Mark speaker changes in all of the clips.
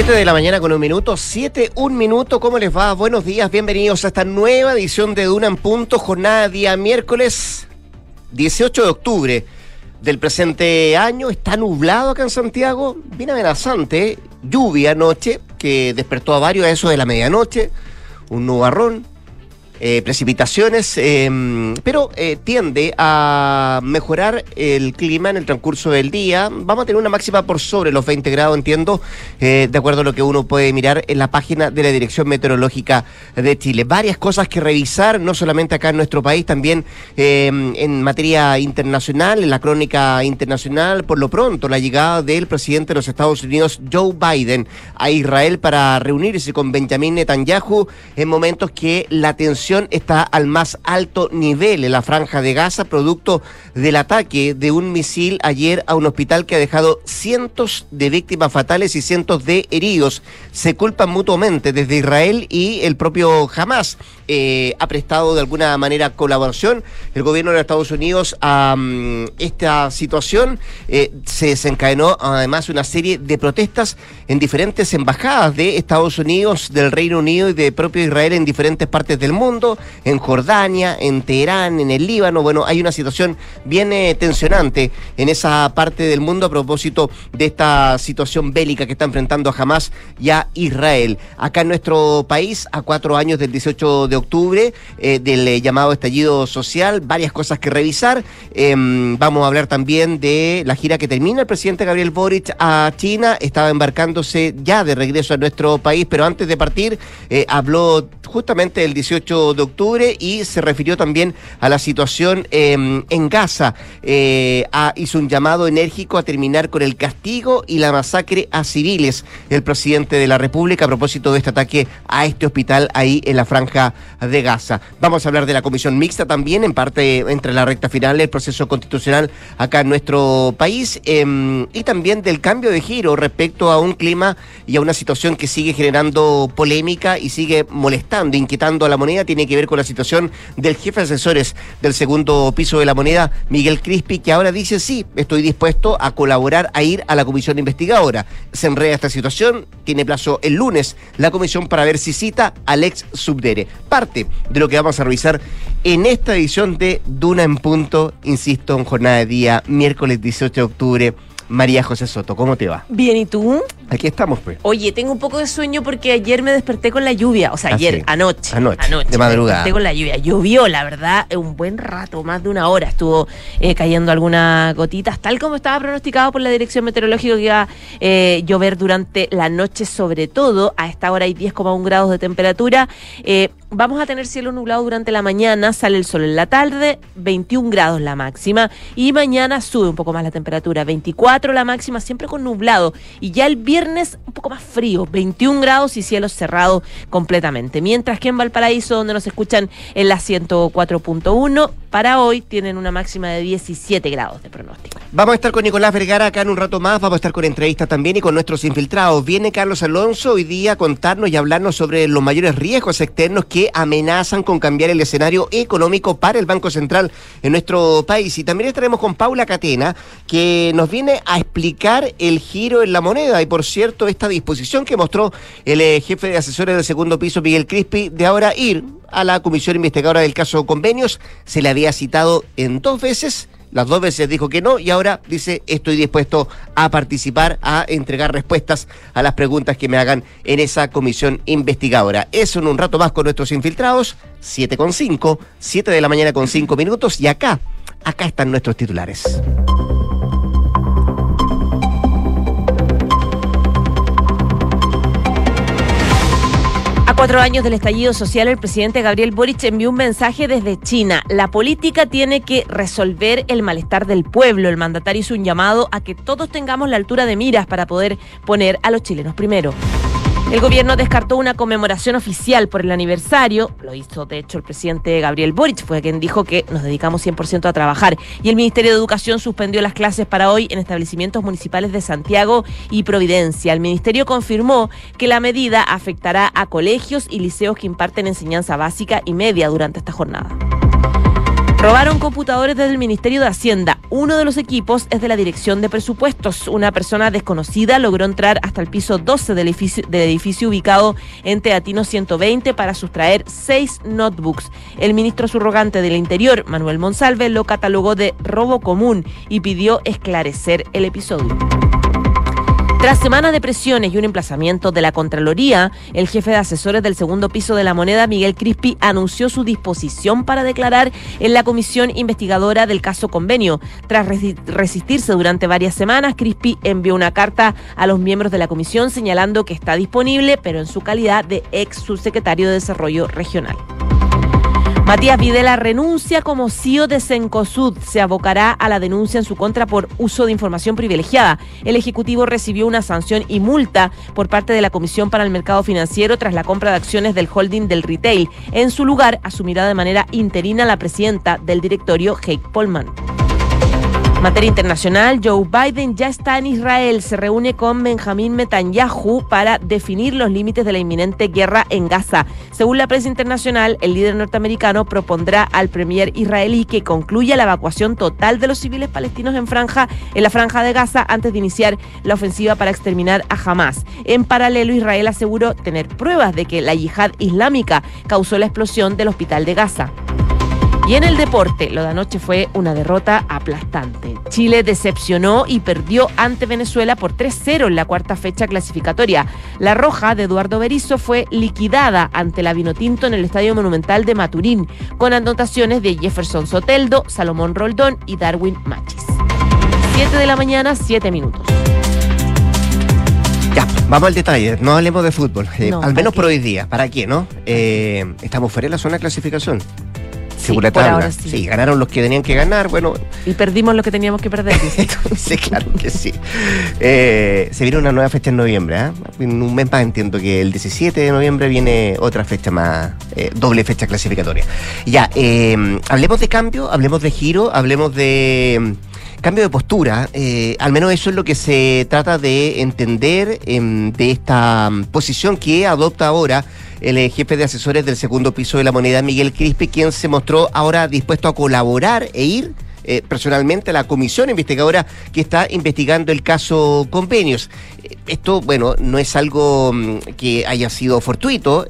Speaker 1: 7 de la mañana con un minuto, 7, un minuto, ¿cómo les va? Buenos días, bienvenidos a esta nueva edición de Duna en Punto, jornada día miércoles 18 de octubre del presente año. Está nublado acá en Santiago, bien amenazante, lluvia anoche, que despertó a varios a eso de la medianoche, un nubarrón, eh, precipitaciones, em, pero eh, tiende a mejorar el clima en el transcurso del día. Vamos a tener una máxima por sobre los 20 grados, entiendo, eh, de acuerdo a lo que uno puede mirar en la página de la Dirección Meteorológica de Chile. Varias cosas que revisar, no solamente acá en nuestro país, también em, en materia internacional, en la crónica internacional, por lo pronto, la llegada del presidente de los Estados Unidos, Joe Biden, a Israel para reunirse con Benjamin Netanyahu en momentos que la tensión está al más alto nivel en la franja de Gaza, producto del ataque de un misil ayer a un hospital que ha dejado cientos de víctimas fatales y cientos de heridos. Se culpan mutuamente desde Israel y el propio Hamas. Eh, ha prestado de alguna manera colaboración el gobierno de Estados Unidos a mm, esta situación. Eh, se desencadenó además una serie de protestas en diferentes embajadas de Estados Unidos, del Reino Unido y de propio Israel en diferentes partes del mundo en Jordania, en Teherán, en el Líbano. Bueno, hay una situación bien eh, tensionante en esa parte del mundo a propósito de esta situación bélica que está enfrentando a Hamas y a Israel. Acá en nuestro país, a cuatro años del 18 de octubre, eh, del eh, llamado estallido social, varias cosas que revisar. Em, vamos a hablar también de la gira que termina el presidente Gabriel Boric a China. Estaba embarcándose ya de regreso a nuestro país, pero antes de partir habló justamente el 18 de octubre y se refirió también a la situación em, en Gaza. Eh, hizo un llamado enérgico a terminar con el castigo y la masacre a civiles. El presidente de la República a propósito de este ataque a este hospital ahí en la franja de Gaza. Vamos a hablar de la comisión mixta también, en parte entre la recta final del proceso constitucional acá en nuestro país em, y también del cambio de giro respecto a un clima y a una situación que sigue generando polémica y sigue molestando inquietando a la moneda, tiene que ver con la situación del jefe de asesores del segundo piso de la moneda, Miguel Crispi, que ahora dice sí, estoy dispuesto a colaborar, a ir a la comisión investigadora. Se enreda esta situación, tiene plazo el lunes la comisión para ver si cita al ex subdere. De lo que vamos a revisar en esta edición de Duna en Punto, insisto, en jornada de día, miércoles 18 de octubre. María José Soto, ¿cómo te va?
Speaker 2: Bien, ¿y tú?
Speaker 1: Aquí estamos, pues.
Speaker 2: Oye, tengo un poco de sueño porque ayer me desperté con la lluvia. O sea, ah, ayer, anoche.
Speaker 1: Anoche. Anoche. De madrugada.
Speaker 2: Me desperté con la lluvia. Llovió, la verdad, un buen rato, más de una hora. Estuvo eh, cayendo algunas gotitas, tal como estaba pronosticado por la Dirección Meteorológica que iba a eh, llover durante la noche, sobre todo. A esta hora hay 10,1 grados de temperatura. Eh, vamos a tener cielo nublado durante la mañana, sale el sol en la tarde, 21 grados la máxima. Y mañana sube un poco más la temperatura, 24 la máxima, siempre con nublado. Y ya el viernes viernes un poco más frío, 21 grados y cielo cerrado completamente. Mientras que en Valparaíso, donde nos escuchan en la 104.1, para hoy tienen una máxima de 17 grados de pronóstico.
Speaker 1: Vamos a estar con Nicolás Vergara acá en un rato más, vamos a estar con entrevistas también y con nuestros infiltrados. Viene Carlos Alonso hoy día a contarnos y hablarnos sobre los mayores riesgos externos que amenazan con cambiar el escenario económico para el Banco Central en nuestro país. Y también estaremos con Paula Catena, que nos viene a explicar el giro en la moneda y por cierto, esta disposición que mostró el eh, jefe de asesores del segundo piso, Miguel Crispi, de ahora ir a la comisión investigadora del caso convenios, se le había citado en dos veces. Las dos veces dijo que no y ahora dice estoy dispuesto a participar, a entregar respuestas a las preguntas que me hagan en esa comisión investigadora. Eso en un rato más con nuestros infiltrados, 7 con 5, 7 de la mañana con 5 minutos y acá, acá están nuestros titulares.
Speaker 2: Cuatro años del estallido social, el presidente Gabriel Boric envió un mensaje desde China. La política tiene que resolver el malestar del pueblo. El mandatario hizo un llamado a que todos tengamos la altura de miras para poder poner a los chilenos primero. El gobierno descartó una conmemoración oficial por el aniversario. Lo hizo, de hecho, el presidente Gabriel Boric, fue quien dijo que nos dedicamos 100% a trabajar. Y el Ministerio de Educación suspendió las clases para hoy en establecimientos municipales de Santiago y Providencia. El ministerio confirmó que la medida afectará a colegios y liceos que imparten enseñanza básica y media durante esta jornada. Robaron computadores desde el Ministerio de Hacienda. Uno de los equipos es de la Dirección de Presupuestos. Una persona desconocida logró entrar hasta el piso 12 del edificio, ubicado en Teatino 120 para sustraer seis notebooks. El ministro subrogante del Interior, Manuel Monsalve, lo catalogó de robo común y pidió esclarecer el episodio. Tras semanas de presiones y un emplazamiento de la Contraloría, el jefe de asesores del segundo piso de la moneda, Miguel Crispi, anunció su disposición para declarar en la comisión investigadora del caso convenio. Tras resistirse durante varias semanas, Crispi envió una carta a los miembros de la comisión señalando que está disponible, pero en su calidad de ex subsecretario de Desarrollo Regional. Matías Videla renuncia como CEO de Cencosud. Se abocará a la denuncia en su contra por uso de información privilegiada. El Ejecutivo recibió una sanción y multa por parte de la Comisión para el Mercado Financiero tras la compra de acciones del holding del retail. En su lugar, asumirá de manera interina la presidenta del directorio, Heike Polman materia internacional, Joe Biden ya está en Israel. Se reúne con Benjamín Netanyahu para definir los límites de la inminente guerra en Gaza. Según la prensa internacional, el líder norteamericano propondrá al premier israelí que concluya la evacuación total de los civiles palestinos en franja en la franja de Gaza antes de iniciar la ofensiva para exterminar a Hamas. En paralelo, Israel aseguró tener pruebas de que la yihad islámica causó la explosión del hospital de Gaza. Y en el deporte, lo de anoche fue una derrota aplastante. Chile decepcionó y perdió ante Venezuela por 3-0 en la cuarta fecha clasificatoria. La roja de Eduardo Berizzo fue liquidada ante la Vinotinto en el Estadio Monumental de Maturín, con anotaciones de Jefferson Soteldo, Salomón Roldón y Darwin Machis. 7 de la mañana, 7 minutos.
Speaker 1: Ya, vamos al detalle, no hablemos de fútbol, eh, al menos por hoy día. ¿Para qué, no? Eh, estamos fuera de la zona de clasificación sí, ganaron los que tenían que ganar, bueno.
Speaker 2: Y perdimos lo que teníamos que perder.
Speaker 1: sí, claro que sí. Eh, se viene una nueva fecha en noviembre, ¿eh? En un mes más entiendo que el 17 de noviembre viene otra fecha más, eh, doble fecha clasificatoria. Ya, eh, hablemos de cambio, hablemos de giro, hablemos de cambio de postura. al menos eso es lo que se trata de entender em, de esta mm, posición que adopta ahora el eh, jefe de asesores del segundo piso de la moneda, Miguel Crispi, quien se mostró ahora dispuesto a colaborar e ir eh, personalmente a la comisión investigadora que está investigando el caso convenios. Eh, esto, bueno, no es algo mm, que haya sido fortuito.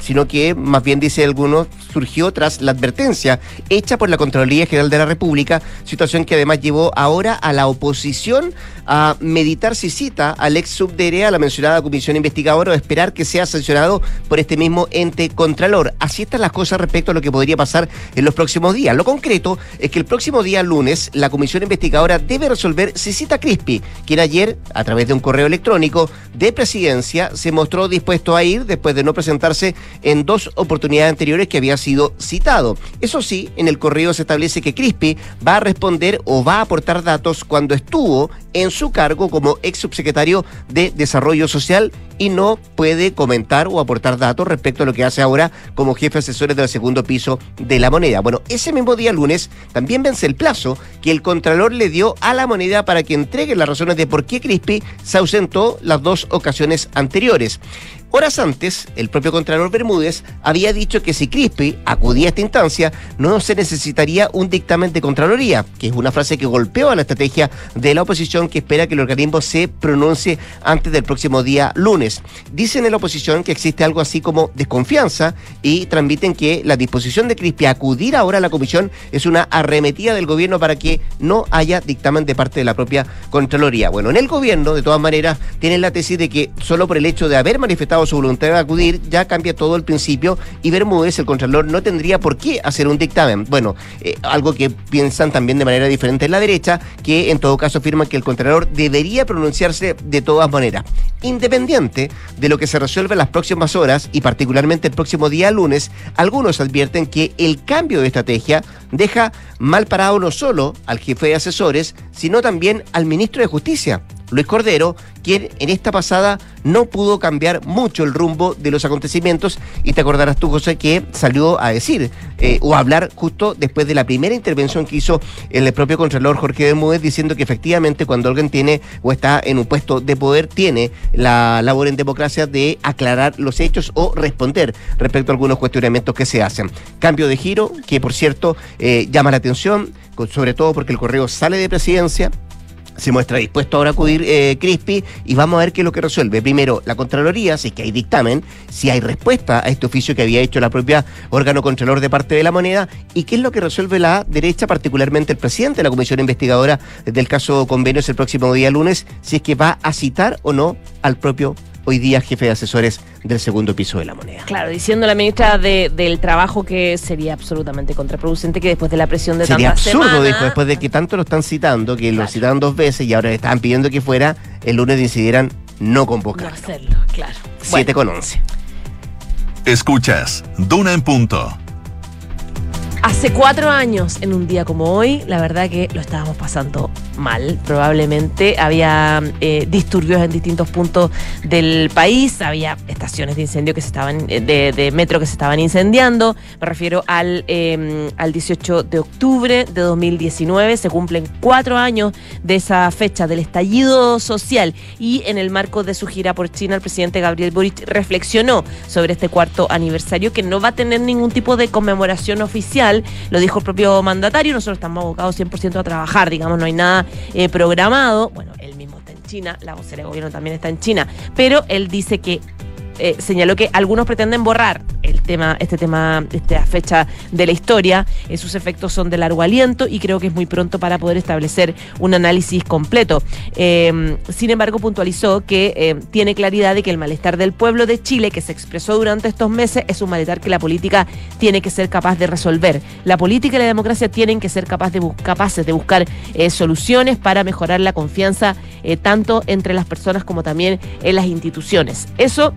Speaker 1: Sino que más bien dice algunos surgió tras la advertencia hecha por la Contraloría General de la República, situación que además llevó ahora a la oposición a meditar si cita al ex subdere a la mencionada comisión investigadora o esperar que sea sancionado por este mismo ente contralor. Así están las cosas respecto a lo que podría pasar en los próximos días. Lo concreto es que el próximo día lunes la comisión investigadora debe resolver si cita Crispi, quien ayer, a través de un correo electrónico de presidencia, se mostró dispuesto a ir después de no presentarse en dos oportunidades anteriores que había sido citado. Eso sí, en el correo se establece que Crispi va a responder o va a aportar datos cuando estuvo en su cargo como ex subsecretario de Desarrollo Social y no puede comentar o aportar datos respecto a lo que hace ahora como jefe asesores del segundo piso de la moneda. Bueno, ese mismo día lunes también vence el plazo que el Contralor le dio a la moneda para que entregue las razones de por qué Crispi se ausentó las dos ocasiones anteriores. Horas antes, el propio Contralor Bermúdez había dicho que si Crispi acudía a esta instancia, no se necesitaría un dictamen de Contraloría, que es una frase que golpeó a la estrategia de la oposición que espera que el organismo se pronuncie antes del próximo día lunes. Dicen en la oposición que existe algo así como desconfianza y transmiten que la disposición de Crispi a acudir ahora a la comisión es una arremetida del gobierno para que no haya dictamen de parte de la propia Contraloría. Bueno, en el gobierno, de todas maneras, tienen la tesis de que solo por el hecho de haber manifestado su voluntad de acudir, ya cambia todo el principio y Bermúdez, el Contralor, no tendría por qué hacer un dictamen. Bueno, eh, algo que piensan también de manera diferente en la derecha, que en todo caso afirman que el Contralor debería pronunciarse de todas maneras. Independiente de lo que se resuelve en las próximas horas y particularmente el próximo día lunes, algunos advierten que el cambio de estrategia deja mal parado no solo al jefe de asesores, sino también al ministro de Justicia Luis Cordero, quien en esta pasada no pudo cambiar mucho el rumbo de los acontecimientos y te acordarás tú, José, que salió a decir eh, o a hablar justo después de la primera intervención que hizo el propio Contralor Jorge Bermúdez diciendo que efectivamente cuando alguien tiene o está en un puesto de poder tiene la labor en democracia de aclarar los hechos o responder respecto a algunos cuestionamientos que se hacen. Cambio de giro que por cierto eh, llama la atención, sobre todo porque el correo sale de presidencia, se muestra dispuesto ahora a acudir eh, Crispi y vamos a ver qué es lo que resuelve. Primero, la Contraloría, si es que hay dictamen, si hay respuesta a este oficio que había hecho la propia órgano contralor de parte de la moneda y qué es lo que resuelve la derecha, particularmente el presidente de la Comisión Investigadora del caso Convenios el próximo día lunes, si es que va a citar o no al propio hoy día jefe de asesores del segundo piso de la moneda.
Speaker 2: Claro, diciendo la ministra del Trabajo que sería absolutamente contraproducente que después de la presión de
Speaker 1: Sería absurdo, dijo, después de que tanto lo están citando, que lo citaron dos veces y ahora le estaban pidiendo que fuera, el lunes decidieran no convocar.
Speaker 2: No hacerlo, claro.
Speaker 1: 7 con 11.
Speaker 3: Escuchas, Duna en punto.
Speaker 2: Hace cuatro años, en un día como hoy, la verdad que lo estábamos pasando mal, probablemente. Había eh, disturbios en distintos puntos del país, había estaciones de incendio que se estaban, eh, de, metro que se estaban incendiando. Me refiero al, em, al 18 de octubre de 2019. Se cumplen cuatro años de esa fecha del estallido social y en el marco de su gira por China, el presidente Gabriel Boric reflexionó sobre este cuarto aniversario que no va a tener ningún tipo de conmemoración oficial lo dijo el propio mandatario, nosotros estamos abocados 100% a trabajar, digamos, no hay nada eh, programado. Bueno, él mismo está en China, la vocera de gobierno también está en China, pero él dice que eh, señaló que algunos pretenden borrar el tema, este tema, esta fecha de la historia. Eh, sus efectos son de largo aliento y creo que es muy pronto para poder establecer un análisis completo. Eh, sin embargo, puntualizó que tiene claridad de que el malestar del pueblo de Chile que se expresó durante estos meses es un malestar que la política tiene que ser capaz de resolver. La política y la democracia tienen que ser capaz capaces de buscar soluciones para mejorar la confianza tanto entre las personas como también en las instituciones. Eso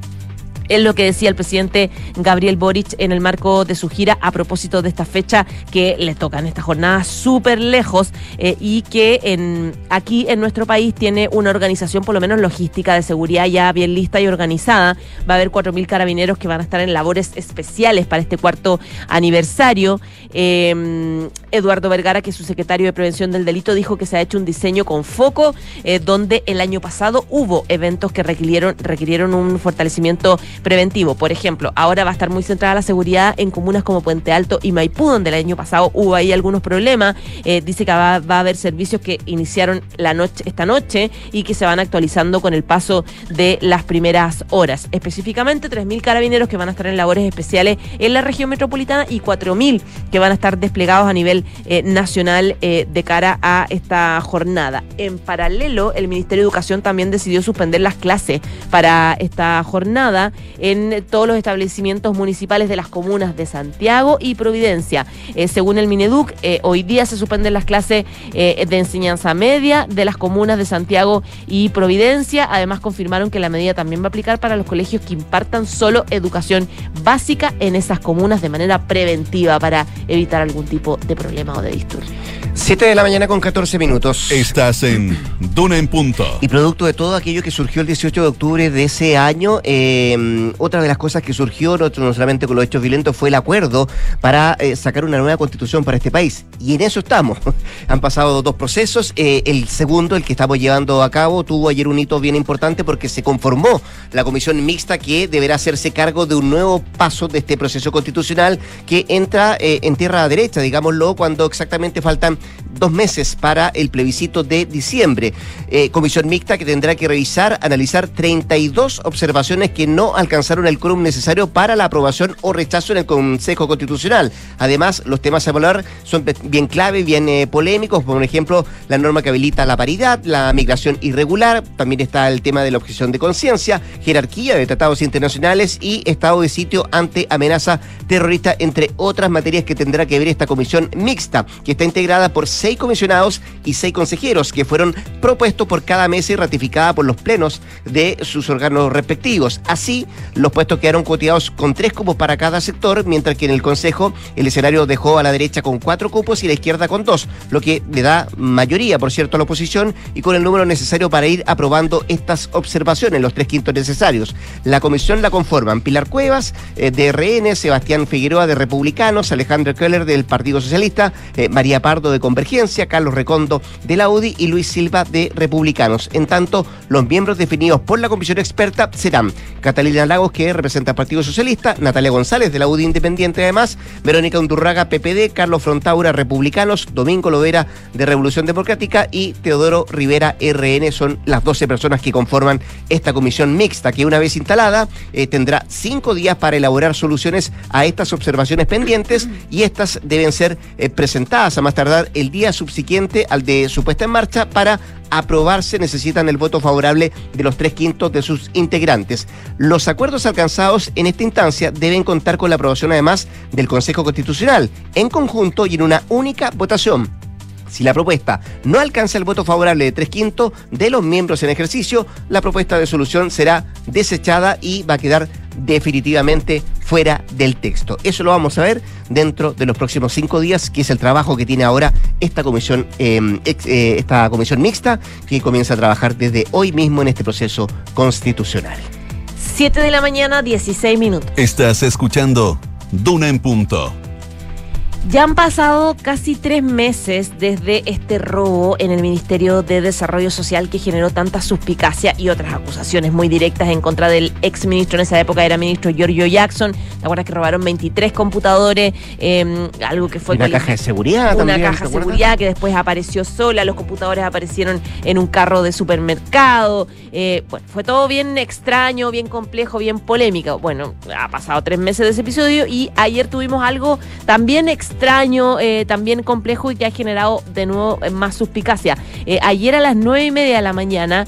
Speaker 2: es lo que decía el presidente Gabriel Boric en el marco de su gira a propósito de esta fecha que le toca en esta jornada súper lejos eh, y que en, aquí en nuestro país tiene una organización por lo menos logística de seguridad ya bien lista y organizada. Va a haber 4.000 carabineros que van a estar en labores especiales para este cuarto aniversario. Em, Eduardo Vergara, que es su secretario de Prevención del Delito, dijo que se ha hecho un diseño con foco eh, donde el año pasado hubo eventos que requirieron, requirieron un fortalecimiento preventivo. Por ejemplo, ahora va a estar muy centrada la seguridad en comunas como Puente Alto y Maipú, donde el año pasado hubo ahí algunos problemas. Eh, dice que va, a haber servicios que iniciaron la noche, esta noche y que se van actualizando con el paso de las primeras horas. Específicamente, 3.000 carabineros que van a estar en labores especiales en la región metropolitana y 4.000 que van a estar desplegados a nivel eh, nacional eh, de cara a esta jornada. En paralelo, el Ministerio de Educación también decidió suspender las clases para esta jornada en todos los establecimientos municipales de las comunas de Santiago y Providencia. Eh, según el Mineduc, eh, hoy día se suspenden las clases eh, de enseñanza media de las comunas de Santiago y Providencia. Además, confirmaron que la medida también va a aplicar para los colegios que impartan solo educación básica en esas comunas de manera preventiva para evitar algún tipo de problema o de disturbio.
Speaker 1: 7 de la mañana con 14 minutos.
Speaker 3: Estás en Duna en Punto.
Speaker 1: Y producto de todo aquello que surgió el 18 de octubre de ese año, eh, otra de las cosas que surgió, no, solamente con los hechos violentos, fue el acuerdo para eh, sacar una nueva constitución para este país. Y en eso estamos. Han pasado dos procesos. Eh, el segundo, el que estamos llevando a cabo, tuvo ayer un hito bien importante porque se conformó la comisión mixta que deberá hacerse cargo de un nuevo paso de este proceso constitucional que entra en tierra derecha, digámoslo, cuando exactamente faltan dos meses para el plebiscito de diciembre. Eh, comisión mixta que tendrá que revisar, analizar 32 observaciones que no alcanzaron el quórum necesario para la aprobación o rechazo en el Consejo Constitucional. Además, los temas a evaluar son bien clave, bien eh, polémicos, por ejemplo, la norma que habilita la paridad, la migración irregular, también está el tema de la objeción de conciencia, jerarquía de tratados internacionales y estado de sitio ante amenaza terrorista, entre otras materias que tendrá que ver esta comisión mixta, que está integrada por seis comisionados y seis consejeros que fueron propuestos por cada mesa y ratificada por los plenos de sus órganos respectivos. Así, los puestos quedaron coteados con tres cupos para cada sector, mientras que en el Consejo el escenario dejó a la derecha con cuatro cupos y la izquierda con dos, lo que le da mayoría, por cierto, a la oposición y con el número necesario para ir aprobando estas observaciones, los tres quintos necesarios. La comisión la conforman Pilar Cuevas, eh, de RN, Sebastián Figueroa, de Republicanos, Alejandro Keller, del Partido Socialista, eh, María Pardo, de Convergencia, Carlos Recondo, de la UDI y Luis Silva, de Republicanos. En tanto, los miembros definidos por la comisión experta serán Catalina Lagos, que representa al Partido Socialista, Natalia González, de la UDI Independiente además, Verónica Undurraga, PPD, Carlos Frontaura, Republicanos, Domingo Lovera, de Revolución Democrática y Teodoro Rivera, RN. Son las 12 personas que conforman esta comisión mixta, que una vez instalada eh, tendrá cinco días para elaborar soluciones a estas observaciones pendientes y estas deben ser eh, presentadas a más tardar el día subsiguiente al de su puesta en marcha para aprobarse necesitan el voto favorable de los tres quintos de sus integrantes. Los acuerdos alcanzados en esta instancia deben contar con la aprobación además del Consejo Constitucional en conjunto y en una única votación. Si la propuesta no alcanza el voto favorable de tres quintos de los miembros en ejercicio, la propuesta de solución será desechada y va a quedar definitivamente fuera del texto. Eso lo vamos a ver dentro de los próximos cinco días, que es el trabajo que tiene ahora esta comisión, eh, eh, esta comisión mixta, que comienza a trabajar desde hoy mismo en este proceso constitucional.
Speaker 2: 7 de la mañana, 16 minutos.
Speaker 3: Estás escuchando Duna en Punto.
Speaker 2: Ya han pasado casi tres meses desde este robo en el Ministerio de Desarrollo Social que generó tanta suspicacia y otras acusaciones muy directas en contra del ex ministro en esa época, era ministro Giorgio Jackson. ¿Te acuerdas que robaron 23 computadores? Eh, algo que fue...
Speaker 1: Una caja de seguridad
Speaker 2: Una
Speaker 1: también.
Speaker 2: caja de seguridad que después apareció sola, los computadores aparecieron en un carro de supermercado. Eh, bueno, fue todo bien extraño, bien complejo, bien polémico. Bueno, ha pasado tres meses de ese episodio y ayer tuvimos algo también extraño, eh, también complejo y que ha generado de nuevo eh, más suspicacia. Eh, ayer a las nueve y media de la mañana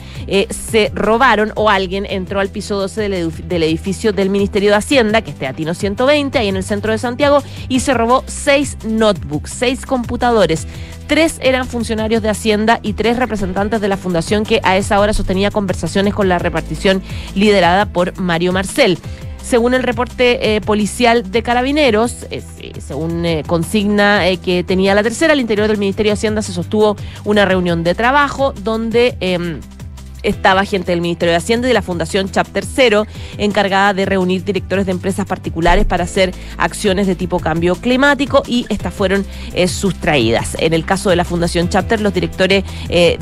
Speaker 2: se robaron o alguien entró al piso 12 del, del edificio del Ministerio de Hacienda, que está Atino 120, ahí en el centro de Santiago, y se robó seis notebooks, seis computadores. Tres eran funcionarios de Hacienda y tres representantes de la fundación que a esa hora sostenía conversaciones con la repartición liderada por Mario Marcel. Según el reporte eh, policial de Carabineros, eh, sí, según eh, consigna eh, que tenía la tercera, al interior del Ministerio de Hacienda se sostuvo una reunión de trabajo donde... estaba gente del Ministerio de Hacienda y de la Fundación Chapter Cero, encargada de reunir directores de empresas particulares para hacer acciones de tipo cambio climático y estas fueron eh, sustraídas. En el caso de la Fundación Chapter, los directores eh,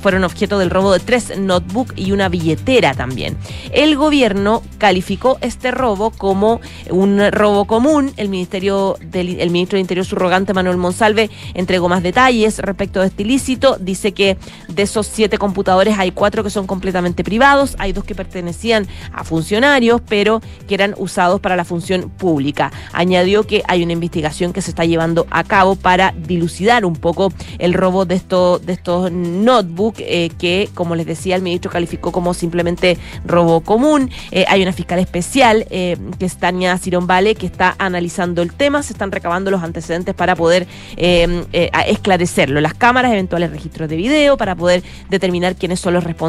Speaker 2: fueron objeto del robo de tres notebooks y una billetera también. El gobierno calificó este robo como un robo común. El Ministerio del el ministro de Interior subrogante Manuel Monsalve entregó más detalles respecto de este ilícito. Dice que de esos siete computadores hay cuatro que son completamente privados, hay dos que pertenecían a funcionarios, pero que eran usados para la función pública. Añadió que hay una investigación que se está llevando a cabo para dilucidar un poco el robo de estos de estos notebooks eh, que, como les decía, el ministro calificó como simplemente robo común. Eh, hay una fiscal especial eh, que es Tania Cirón Vale que está analizando el tema, se están recabando los antecedentes para poder esclarecerlo, las cámaras, eventuales registros de video para poder determinar quiénes son los responsables.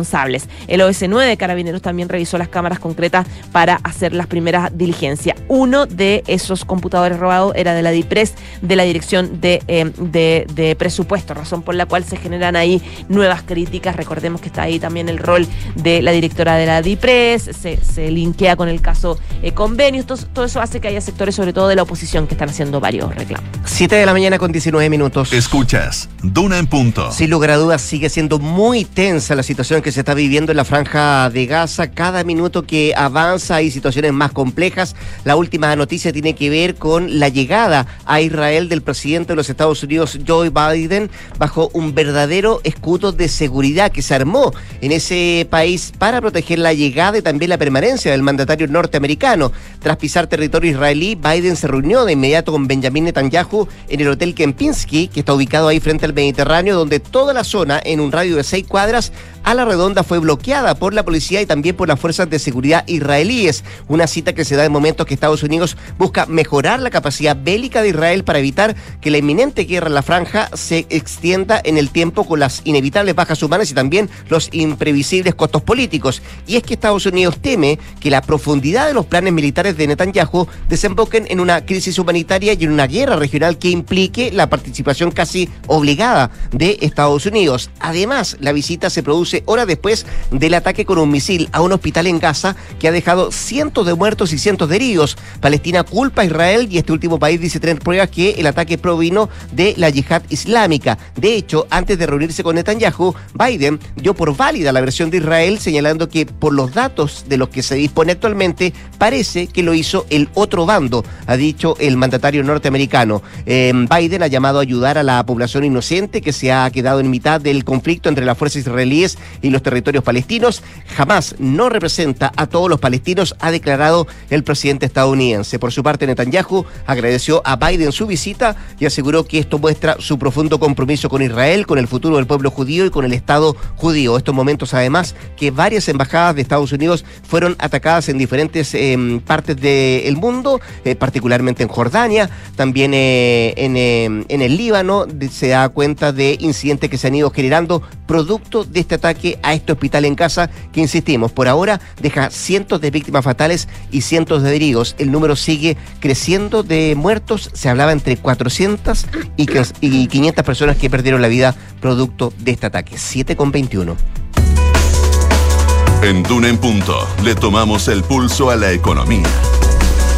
Speaker 2: El OS9 de Carabineros también revisó las cámaras concretas para hacer las primeras diligencias. Uno de esos computadores robados era de la DIPRES, de la Dirección de, eh, de, de Presupuesto, razón por la cual se generan ahí nuevas críticas. Recordemos que está ahí también el rol de la directora de la DIPRES, se, se linkea con el caso eh, convenios, todo, todo eso hace que haya sectores, sobre todo de la oposición, que están haciendo varios reclamos.
Speaker 1: 7 de la mañana con 19 minutos.
Speaker 3: Escuchas Duna en Punto.
Speaker 1: Sin lugar a dudas, sigue siendo muy tensa la situación que se está viviendo en la franja de Gaza. Cada minuto que avanza hay situaciones más complejas. La última noticia tiene que ver con la llegada a Israel del presidente de los Estados Unidos, Joe Biden, bajo un verdadero escudo de seguridad que se armó en ese país para proteger la llegada y también la permanencia del mandatario norteamericano. Tras pisar territorio israelí, Biden se reunió de inmediato con Benjamin Netanyahu en el Hotel Kempinski, que está ubicado ahí frente al Mediterráneo, donde toda la zona, en un radio de seis cuadras, a la redonda fue bloqueada por la policía y también por las fuerzas de seguridad israelíes. Una cita que se da en momentos que Estados Unidos busca mejorar la capacidad bélica de Israel para evitar que la inminente guerra en la franja se extienda en el tiempo con las inevitables bajas humanas y también los imprevisibles costos políticos. Y es que Estados Unidos teme que la profundidad de los planes militares de Netanyahu desemboquen en una crisis humanitaria y en una guerra regional que implique la participación casi obligada de Estados Unidos. Además, la visita se produce horas después del ataque con un misil a un hospital en Gaza que ha dejado cientos de muertos y cientos de heridos. Palestina culpa a Israel y este último país dice tener pruebas que el ataque provino de la yihad islámica. De hecho, antes de reunirse con Netanyahu, Biden dio por válida la versión de Israel, señalando que por los datos de los que se dispone actualmente, parece que lo hizo el otro bando, ha dicho el mandatario norteamericano. Eh, Biden ha llamado a ayudar a la población inocente que se ha quedado en mitad del conflicto entre las fuerzas israelíes y los territorios palestinos. Jamás no representa a todos los palestinos, ha declarado el presidente estadounidense. Por su parte, Netanyahu agradeció a Biden su visita y aseguró que esto muestra su profundo compromiso con Israel, con el futuro del pueblo judío y con el Estado judío. Estos momentos, además, que varias embajadas de Estados Unidos fueron atacadas en diferentes em, partes del mundo, eh, particularmente en Jordania, también eh, em, en, el Líbano, se da cuenta de incidentes que se han ido generando producto de este ataque a este hospital en casa, que insistimos, por ahora deja cientos de víctimas fatales y cientos de heridos. El número sigue creciendo de muertos, se hablaba entre 400 y, y 500 personas que perdieron la vida producto de este ataque. 7 con 21.
Speaker 3: En Duna en Punto le tomamos el pulso a la economía.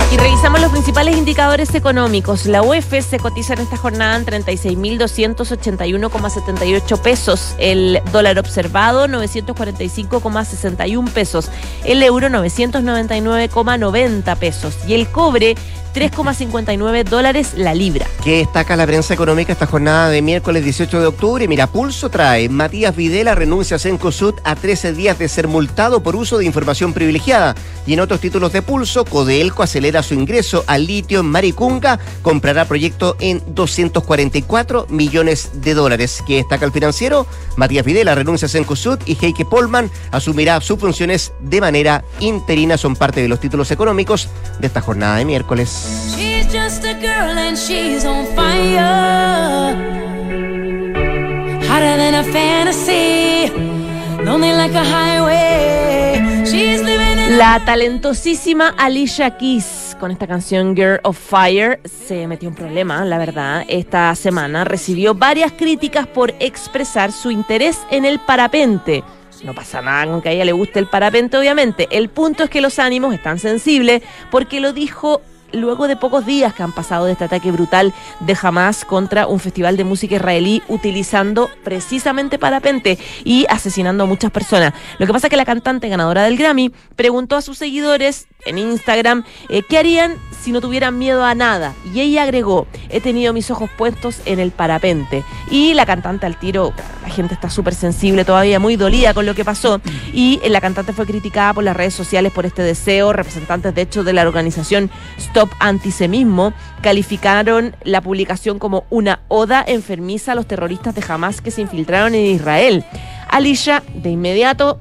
Speaker 2: Y revisamos los principales indicadores económicos. La UEF se cotiza en esta jornada en 36.281,78 pesos. El dólar observado 945,61 pesos. El euro 999,90 pesos. Y el cobre 3,59 dólares la libra.
Speaker 1: ¿Qué destaca la prensa económica esta jornada de miércoles 18 de octubre? Mira, Pulso trae, Matías Videla renuncia a Cencosud a 13 días de ser multado por uso de información privilegiada. Y en otros títulos de Pulso, Codelco acelera su ingreso al litio en Maricunga, comprará proyecto en 244 millones de dólares. ¿Qué destaca el financiero? Matías Videla renuncia a Cencosud y Heike Polman asumirá sus funciones de manera interina. Son parte de los títulos económicos de esta jornada de miércoles. She's just a girl and she's on fire.
Speaker 2: Hotter than a fantasy. Lonely like a highway. She's living in La talentosísima Alicia Keys con esta canción Girl of Fire se metió un problema, la verdad. Esta semana recibió varias críticas por expresar su interés en el parapente. No pasa nada con que a ella le guste el parapente, obviamente. El punto es que los ánimos están sensibles porque lo dijo luego de pocos días que han pasado de este ataque brutal de Hamas contra un festival de música israelí utilizando precisamente parapente y asesinando a muchas personas. Lo que pasa es que la cantante ganadora del Grammy preguntó a sus seguidores en Instagram eh, qué harían si no tuvieran miedo a nada. Y ella agregó, he tenido mis ojos puestos en el parapente. Y la cantante al tiro, la gente está súper sensible, todavía muy dolida con lo que pasó. Y la cantante fue criticada por las redes sociales por este deseo. Representantes, de hecho, de la organización Stop Antisemismo calificaron la publicación como una oda enfermiza a los terroristas de Hamas que se infiltraron en Israel. Alicia de inmediato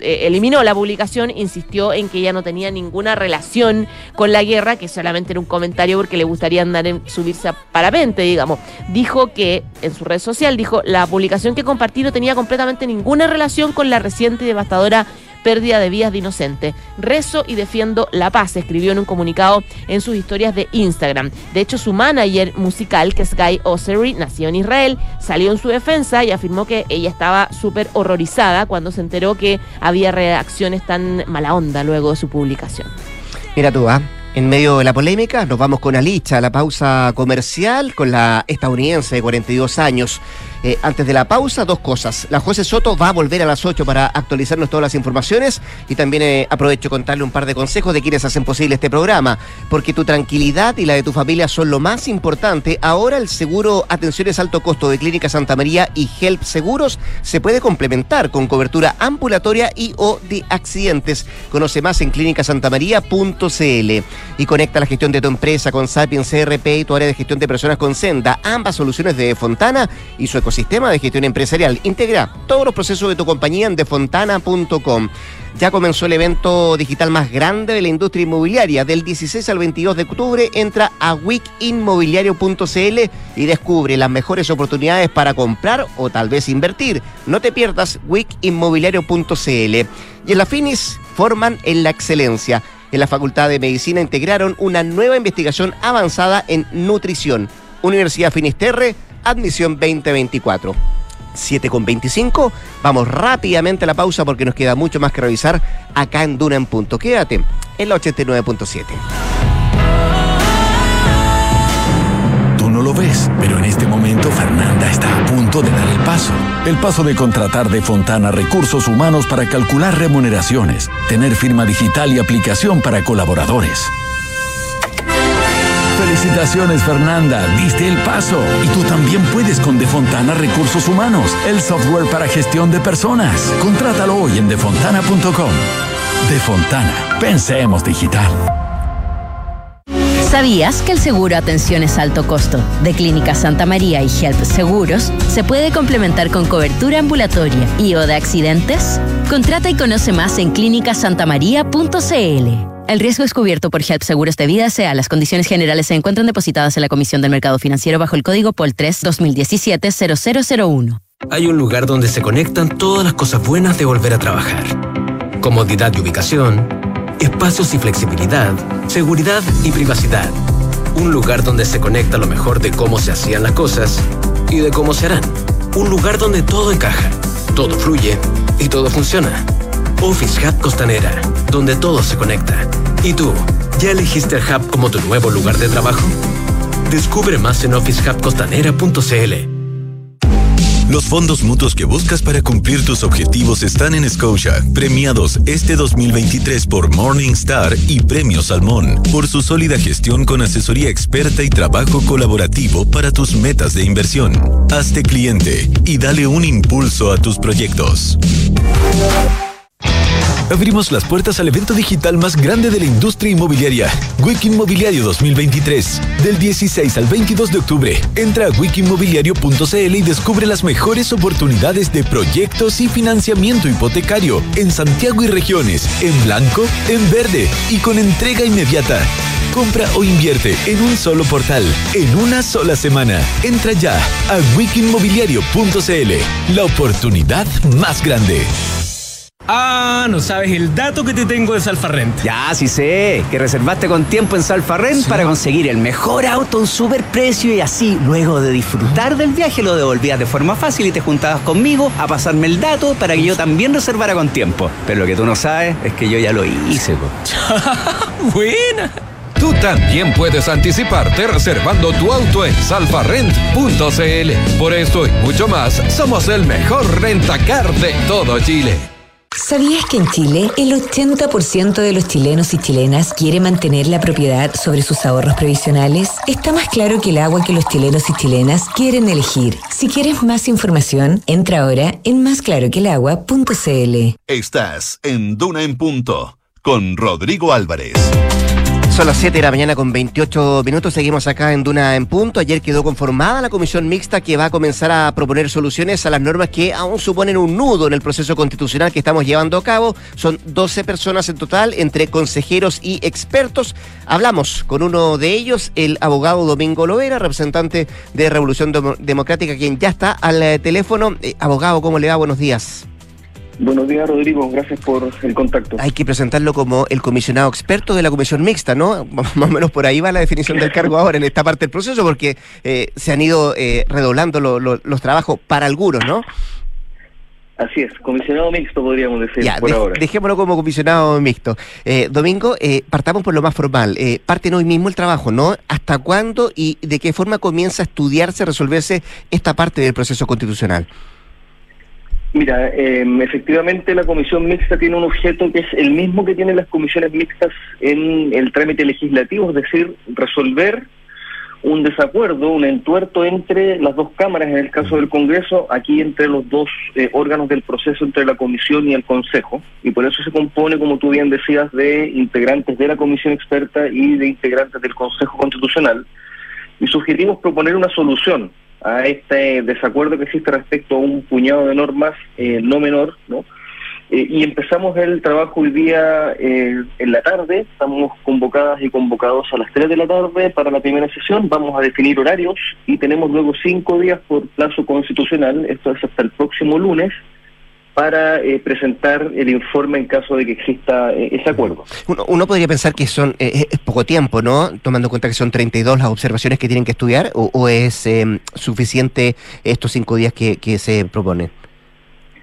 Speaker 2: eh, eliminó la publicación, insistió en que ella no tenía ninguna relación con la guerra, que solamente era un comentario porque le gustaría andar en subirse a parapente, digamos. Dijo que en su red social, dijo, la publicación que compartí no tenía completamente ninguna relación con la reciente y devastadora pérdida de vidas de inocentes. Rezo y defiendo la paz, escribió en un comunicado en sus historias de Instagram. De hecho, su manager musical, que es Guy Ossery, nació en Israel, salió en su defensa y afirmó que ella estaba súper horrorizada cuando se enteró que había reacciones tan mala onda luego de su publicación.
Speaker 1: Mira tú, ¿ah? En medio de la polémica, nos vamos con Alicha, la pausa comercial con la estadounidense de 42 años. Eh, antes de la pausa, dos cosas. La José Soto va a volver a las 8 para actualizarnos todas las informaciones y también eh, aprovecho contarle un par de consejos de quienes hacen posible este programa, porque tu tranquilidad y la de tu familia son lo más importante. Ahora el seguro Atenciones Alto Costo de Clínica Santa María y Help Seguros se puede complementar con cobertura ambulatoria y o de accidentes. Conoce más en clínicasantamaría.cl y conecta la gestión de tu empresa con Sapiens CRP y tu área de gestión de personas con Senda, ambas soluciones de Fontana y su ecosistema sistema de gestión empresarial. Integra todos los procesos de tu compañía en defontana.com. Ya comenzó el evento digital más grande de la industria inmobiliaria. Del 16 al 22 de octubre entra a wikinmobiliario.cl y descubre las mejores oportunidades para comprar o tal vez invertir. No te pierdas wikinmobiliario.cl. Y en la Finis forman en la excelencia. En la Facultad de Medicina integraron una nueva investigación avanzada en nutrición. Universidad Finisterre, admisión 2024. 7 con 25. Vamos rápidamente a la pausa porque nos queda mucho más que revisar acá en Duna en Punto. Quédate en la 89.7.
Speaker 4: Tú no lo ves, pero en este momento Fernanda está a punto de dar el paso. El paso de contratar de Fontana recursos humanos para calcular remuneraciones, tener firma digital y aplicación para colaboradores. Felicitaciones Fernanda, diste el paso. Y tú también puedes con Defontana Recursos Humanos, el software para gestión de personas. Contrátalo hoy en defontana.com. Defontana, pensemos digital.
Speaker 5: ¿Sabías que el seguro Atenciones Alto Costo de Clínica Santa María y Health Seguros se puede complementar con cobertura ambulatoria y o de accidentes? Contrata y conoce más en clínicasantamaría.cl. El riesgo es cubierto por HELP Seguros de Vida sea Las condiciones generales se encuentran depositadas en la Comisión del Mercado Financiero bajo el código POL 3 2017 0001.
Speaker 6: Hay un lugar donde se conectan todas las cosas buenas de volver a trabajar. Comodidad y ubicación, espacios y flexibilidad, seguridad y privacidad. Un lugar donde se conecta lo mejor de cómo se hacían las cosas y de cómo se harán. Un lugar donde todo encaja, todo fluye y todo funciona. Office Hub Costanera, donde todo se conecta. ¿Y tú, ya elegiste el Hub como tu nuevo lugar de trabajo? Descubre más en officehubcostanera.cl.
Speaker 7: Los fondos mutuos que buscas para cumplir tus objetivos están en Scotia, premiados este 2023 por Morningstar y Premio Salmón, por su sólida gestión con asesoría experta y trabajo colaborativo para tus metas de inversión. Hazte cliente y dale un impulso a tus proyectos. Abrimos las puertas al evento digital más grande de la industria inmobiliaria, Wiki Inmobiliario 2023. Del 16 al 22 de octubre, entra a wikimobiliario.cl y descubre las mejores oportunidades de proyectos y financiamiento hipotecario en Santiago y regiones, en blanco, en verde y con entrega inmediata. Compra o invierte en un solo portal, en una sola semana. Entra ya a wikimobiliario.cl. La oportunidad más grande.
Speaker 8: Ah, no sabes el dato que te tengo de Salfarrent.
Speaker 9: Ya, sí sé, que reservaste con tiempo en Salfarrent para conseguir el mejor auto a un super precio y así, luego de disfrutar del viaje, lo devolvías de forma fácil y te juntabas conmigo a pasarme el dato para que yo también reservara con tiempo. Pero lo que tú no sabes es que yo ya lo hice, po.
Speaker 8: Buena.
Speaker 10: Tú también puedes anticiparte reservando tu auto en salfarrent.cl. Por esto y mucho más, somos el mejor rentacar de todo Chile.
Speaker 11: ¿Sabías que en Chile el 80% de los chilenos y chilenas quiere mantener la propiedad sobre sus ahorros previsionales? Está más claro que el agua que los chilenos y chilenas quieren elegir. Si quieres más información, entra ahora en másclaroquelagua.cl.
Speaker 3: Estás en Duna en Punto con Rodrigo Álvarez.
Speaker 1: Son las 7 de la mañana con 28 minutos. Seguimos acá en Duna en Punto. Ayer quedó conformada la comisión mixta que va a comenzar a proponer soluciones a las normas que aún suponen un nudo en el proceso constitucional que estamos llevando a cabo. Son 12 personas en total, entre consejeros y expertos. Hablamos con uno de ellos, el abogado Domingo Lovera, representante de Revolución Demo- Democrática, quien ya está al eh, teléfono. Eh, abogado, ¿cómo le va? Buenos días.
Speaker 12: Buenos días, Rodrigo. Gracias por el contacto.
Speaker 1: Hay que presentarlo como el comisionado experto de la comisión mixta, ¿no? Más o menos por ahí va la definición del cargo ahora en esta parte del proceso, porque eh, se han ido eh, redoblando lo- lo- los trabajos para algunos, ¿no?
Speaker 12: Así es, comisionado mixto podríamos decir
Speaker 1: Ya,
Speaker 12: por ahora.
Speaker 1: dejémoslo como comisionado mixto. Eh, Domingo, eh, partamos por lo más formal. Eh, parten hoy mismo el trabajo, ¿no? ¿Hasta cuándo y de qué forma comienza a estudiarse, resolverse esta parte del proceso constitucional?
Speaker 12: Mira, eh, efectivamente la comisión mixta tiene un objeto que es el mismo que tienen las comisiones mixtas en el trámite legislativo, es decir, resolver un desacuerdo, un entuerto entre las dos cámaras, en el caso del Congreso, aquí entre los dos eh, órganos del proceso, entre la comisión y el Consejo, y por eso se compone, como tú bien decías, de integrantes de la comisión experta y de integrantes del Consejo Constitucional, y su objetivo es proponer una solución a este desacuerdo que existe respecto a un puñado de normas eh, no menor, ¿no? Eh, y empezamos el trabajo hoy día eh, en la tarde, estamos convocadas y convocados a las 3 de la tarde para la primera sesión, vamos a definir horarios y tenemos luego cinco días por plazo constitucional, esto es hasta el próximo lunes, para eh, presentar el informe en caso de que exista eh, ese acuerdo.
Speaker 1: Uno, uno podría pensar que son eh, es poco tiempo, ¿no? Tomando en cuenta que son 32 las observaciones que tienen que estudiar, o, o es eh, suficiente estos cinco días que, que se propone.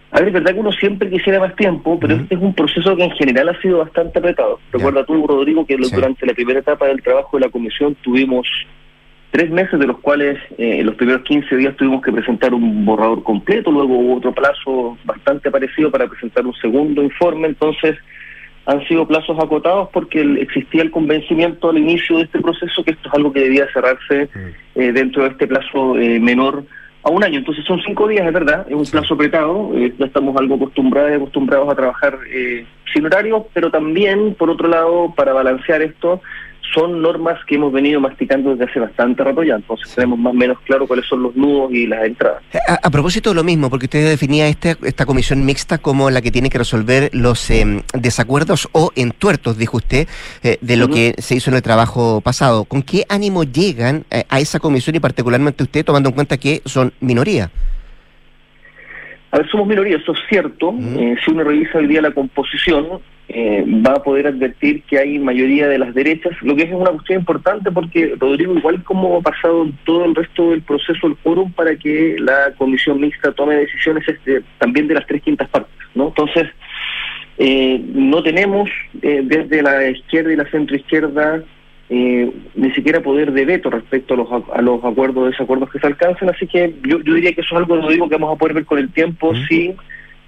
Speaker 12: A ver, es verdad que uno siempre quisiera más tiempo, pero este es un proceso que en general ha sido bastante apretado. Recuerda tú, Rodrigo, que
Speaker 1: Sí.
Speaker 12: durante la primera etapa del trabajo de la comisión tuvimos tres meses, de los cuales eh, en los primeros 15 días tuvimos que presentar un borrador completo, luego hubo otro plazo bastante parecido para presentar un segundo informe, entonces han sido plazos acotados porque el- existía el convencimiento al inicio de este proceso que esto es algo que debía cerrarse eh, dentro de este plazo eh, menor a un año. Entonces son cinco días, es verdad, es un plazo apretado, eh, ya estamos algo acostumbrados y acostumbrados a trabajar eh, sin horario, pero también, por otro lado, para balancear esto, son normas que hemos venido masticando desde hace bastante rato ya, entonces tenemos más o menos claro cuáles son los nudos y las entradas.
Speaker 1: A, a propósito de lo mismo, porque usted definía este, esta comisión mixta como la que tiene que resolver los eh, desacuerdos o entuertos, dijo usted, eh, de lo que se hizo en el trabajo pasado. ¿Con qué ánimo llegan eh, a esa comisión y particularmente usted, tomando en cuenta que son minoría?
Speaker 12: A ver, somos minoría, eso es cierto. Eh, si uno revisa hoy día la composición, eh, va a poder advertir que hay mayoría de las derechas, lo que es una cuestión importante porque, Rodrigo, igual como ha pasado en todo el resto del proceso del quórum para que la comisión mixta tome decisiones este, también de las tres quintas partes, ¿no? Entonces, eh, no tenemos eh, desde la izquierda y la centroizquierda eh, ni siquiera poder de veto respecto a los, a los acuerdos o desacuerdos que se alcancen, así que yo, yo diría que eso es algo, lo digo, que vamos a poder ver con el tiempo si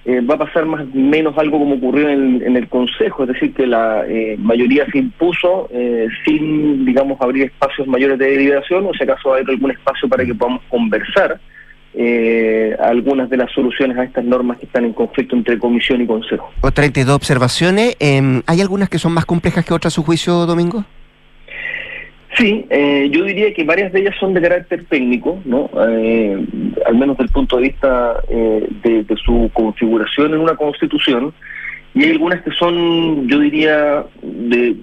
Speaker 12: eh, va a pasar más menos algo como ocurrió en, en el Consejo, es decir, que la eh, mayoría se impuso eh, sin, digamos, abrir espacios mayores de deliberación, o si acaso va a haber algún espacio para que podamos conversar eh, algunas de las soluciones a estas normas que están en conflicto entre Comisión y Consejo.
Speaker 1: O 32 observaciones. em, ¿Hay algunas que son más complejas que otras a su juicio, Domingo?
Speaker 12: Sí, eh, yo diría que varias de ellas son de carácter técnico, ¿no? Eh, al menos desde el punto de vista eh, de, de su configuración en una constitución, y hay algunas que son, yo diría, de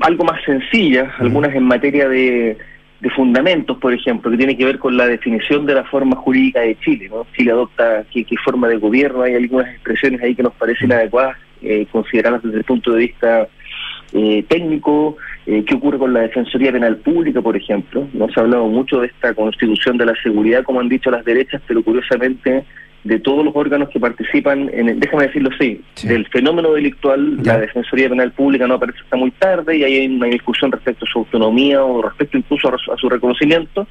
Speaker 12: algo más sencillas, algunas en materia de, de fundamentos, por ejemplo, que tiene que ver con la definición de la forma jurídica de Chile, ¿no? Chile adopta qué, qué forma de gobierno, hay algunas expresiones ahí que nos parecen adecuadas, eh, consideradas desde el punto de vista eh, técnico, eh, qué ocurre con la Defensoría Penal Pública, por ejemplo. No se ha hablado mucho de esta constitución de la seguridad, como han dicho las derechas, pero curiosamente de todos los órganos que participan, en el- déjame decirlo así, del fenómeno delictual, la Defensoría Penal Pública no aparece hasta muy tarde y hay una discusión respecto a su autonomía o respecto incluso a su reconocimiento.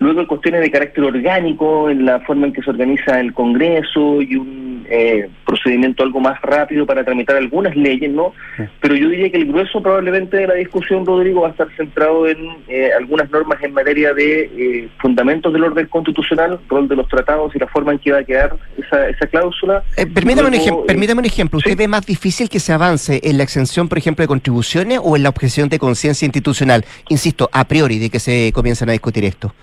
Speaker 12: Luego cuestiones de carácter orgánico en la forma en que se organiza el Congreso y un eh, procedimiento algo más rápido para tramitar algunas leyes, ¿no? Pero yo diría que el grueso probablemente de la discusión, Rodrigo, va a estar centrado en eh, algunas normas en materia de eh, fundamentos del orden constitucional, rol de los tratados y la forma en que va a quedar esa, esa cláusula.
Speaker 1: Eh, permítame, un
Speaker 12: Luego,
Speaker 1: ejem-
Speaker 12: eh,
Speaker 1: permítame un ejemplo. ¿Usted ve más difícil que se avance en la exención, por ejemplo, de contribuciones o en la objeción de conciencia institucional? Insisto, a priori, de que se comiencen a discutir esto.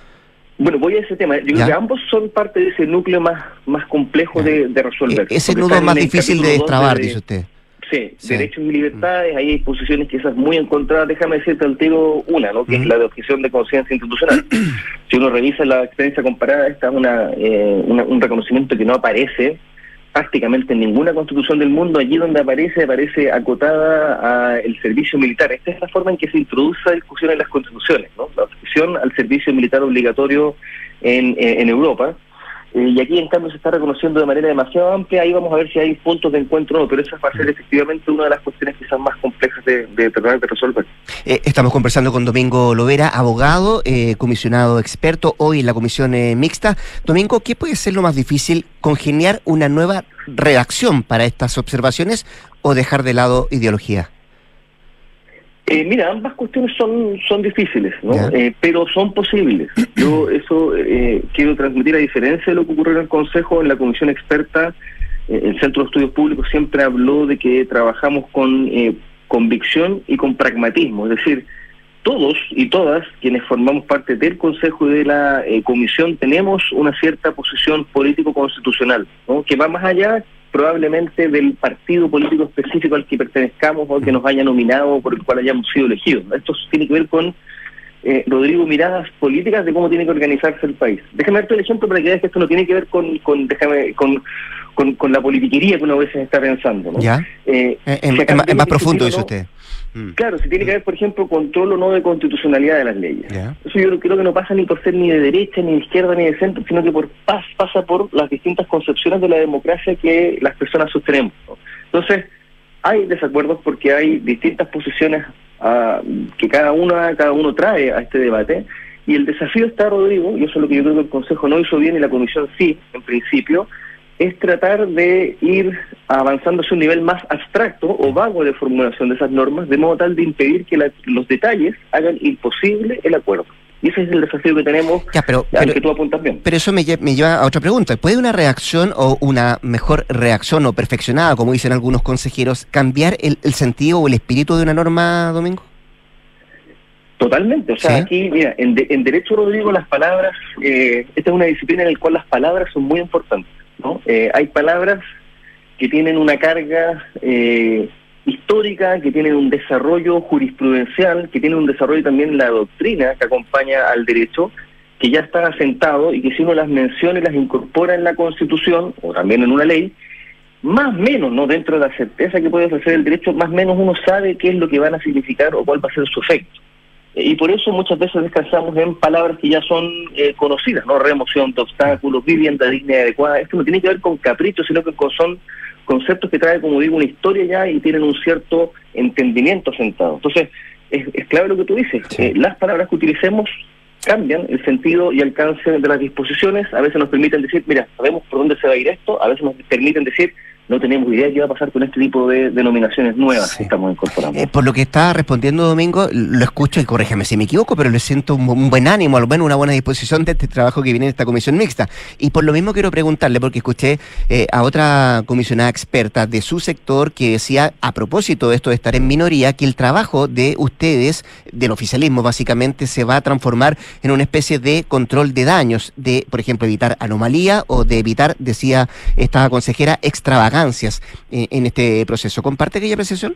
Speaker 12: Bueno, voy a ese tema. Yo creo que ambos son parte de ese núcleo más, más complejo de, de resolver.
Speaker 1: E- ese nudo más difícil de destrabar,
Speaker 12: de-
Speaker 1: dice usted.
Speaker 12: Sí,
Speaker 1: Sí.
Speaker 12: derechos y libertades, ahí hay posiciones quizás muy encontradas. Déjame decirte al tiro una, ¿no? que es la de objeción de conciencia institucional. si uno revisa la experiencia comparada, esta es una, eh, una- un reconocimiento que no aparece prácticamente en ninguna constitución del mundo. Allí donde aparece, aparece acotada al servicio militar. Esta es la forma en que se introduce la discusión en las constituciones, ¿no? la objeción al servicio militar obligatorio en, en Europa. Eh, y aquí, en cambio, se está reconociendo de manera demasiado amplia. Ahí vamos a ver si hay puntos de encuentro o no, pero esa va a ser efectivamente una de las cuestiones quizás más complejas de, tratar de resolver.
Speaker 1: Eh, estamos conversando con Domingo Lovera, abogado, eh, comisionado experto, hoy en la comisión eh, mixta. Domingo, ¿qué puede ser lo más difícil? ¿Congeniar una nueva redacción para estas observaciones o dejar de lado ideología?
Speaker 12: Eh, mira, ambas cuestiones son, son difíciles, ¿no? Eh, pero son posibles. Yo eso eh, quiero transmitir a diferencia de lo que ocurrió en el Consejo, en la Comisión Experta, eh, el Centro de Estudios Públicos siempre habló de que trabajamos con eh, convicción y con pragmatismo, es decir, todos y todas quienes formamos parte del Consejo y de la eh, Comisión tenemos una cierta posición político-constitucional, ¿no? que va más allá probablemente del partido político específico al que pertenezcamos o que nos haya nominado o por el cual hayamos sido elegidos. Esto tiene que ver con, eh, Rodrigo, miradas políticas de cómo tiene que organizarse el país. Déjame darte el ejemplo para que veas que esto no tiene que ver con, con déjame, con, con, con la politiquería que uno a veces está pensando. ¿no?
Speaker 1: ¿Ya?
Speaker 12: Eh,
Speaker 1: Eh, en, más profundo, dice usted. Mm.
Speaker 12: Claro, si tiene que haber, por ejemplo, control o no de constitucionalidad de las leyes. Eso yo creo que no pasa ni por ser ni de derecha, ni de izquierda, ni de centro, sino que por paz pasa por las distintas concepciones de la democracia que las personas sostenemos. ¿no? Entonces, hay desacuerdos porque hay distintas posiciones ah, que cada una cada uno trae a este debate. Y el desafío está, Rodrigo, y eso es lo que yo creo que el Consejo no hizo bien y la Comisión sí, en principio, es tratar de ir avanzando hacia un nivel más abstracto o vago de formulación de esas normas, de modo tal de impedir que la- los detalles hagan imposible el acuerdo. Y ese es el desafío que tenemos,
Speaker 1: Ya, pero,
Speaker 12: al
Speaker 1: pero,
Speaker 12: que tú apuntas bien.
Speaker 1: pero eso me, lle- me lleva a otra pregunta. ¿Puede una reacción o una mejor reacción o perfeccionada, como dicen algunos consejeros, cambiar el, el sentido o el espíritu de una norma, Domingo?
Speaker 12: Totalmente, o sea,
Speaker 1: ¿Sí?
Speaker 12: aquí, mira, en, de- en Derecho, Rodrigo, las palabras, eh, esta es una disciplina en la cual las palabras son muy importantes, ¿no? Eh, hay palabras que tienen una carga eh, histórica, que tienen un desarrollo jurisprudencial, que tienen un desarrollo también en la doctrina que acompaña al derecho, que ya está asentado y que si uno las menciona y las incorpora en la Constitución o también en una ley, más menos, ¿no? Dentro de la certeza que puede ofrecer el derecho, más menos uno sabe qué es lo que van a significar o cuál va a ser su efecto. Y por eso muchas veces descansamos en palabras que ya son eh, conocidas, ¿no? Remoción de obstáculos, vivienda digna y adecuada. Esto no tiene que ver con caprichos, sino que con- son conceptos que traen, como digo, una historia ya y tienen un cierto entendimiento sentado. Entonces, es, es clave lo que tú dices. Eh, las palabras que utilicemos cambian el sentido y alcance de las disposiciones. A veces nos permiten decir, mira, sabemos por dónde se va a ir esto. A veces nos permiten decir, no tenemos idea de qué va a pasar con este tipo de denominaciones nuevas que estamos incorporando.
Speaker 1: Eh, por lo que está respondiendo Domingo, lo escucho y corrígeme si me equivoco, pero le siento un, un buen ánimo, al menos una buena disposición de este trabajo que viene en esta comisión mixta. Y por lo mismo quiero preguntarle, porque escuché eh, a otra comisionada experta de su sector que decía, a propósito de esto de estar en minoría, que el trabajo de ustedes, del oficialismo básicamente, se va a transformar en una especie de control de daños, de, por ejemplo, evitar anomalía o de evitar, decía esta consejera, extravagancias eh, en este proceso. ¿Comparte aquella apreciación?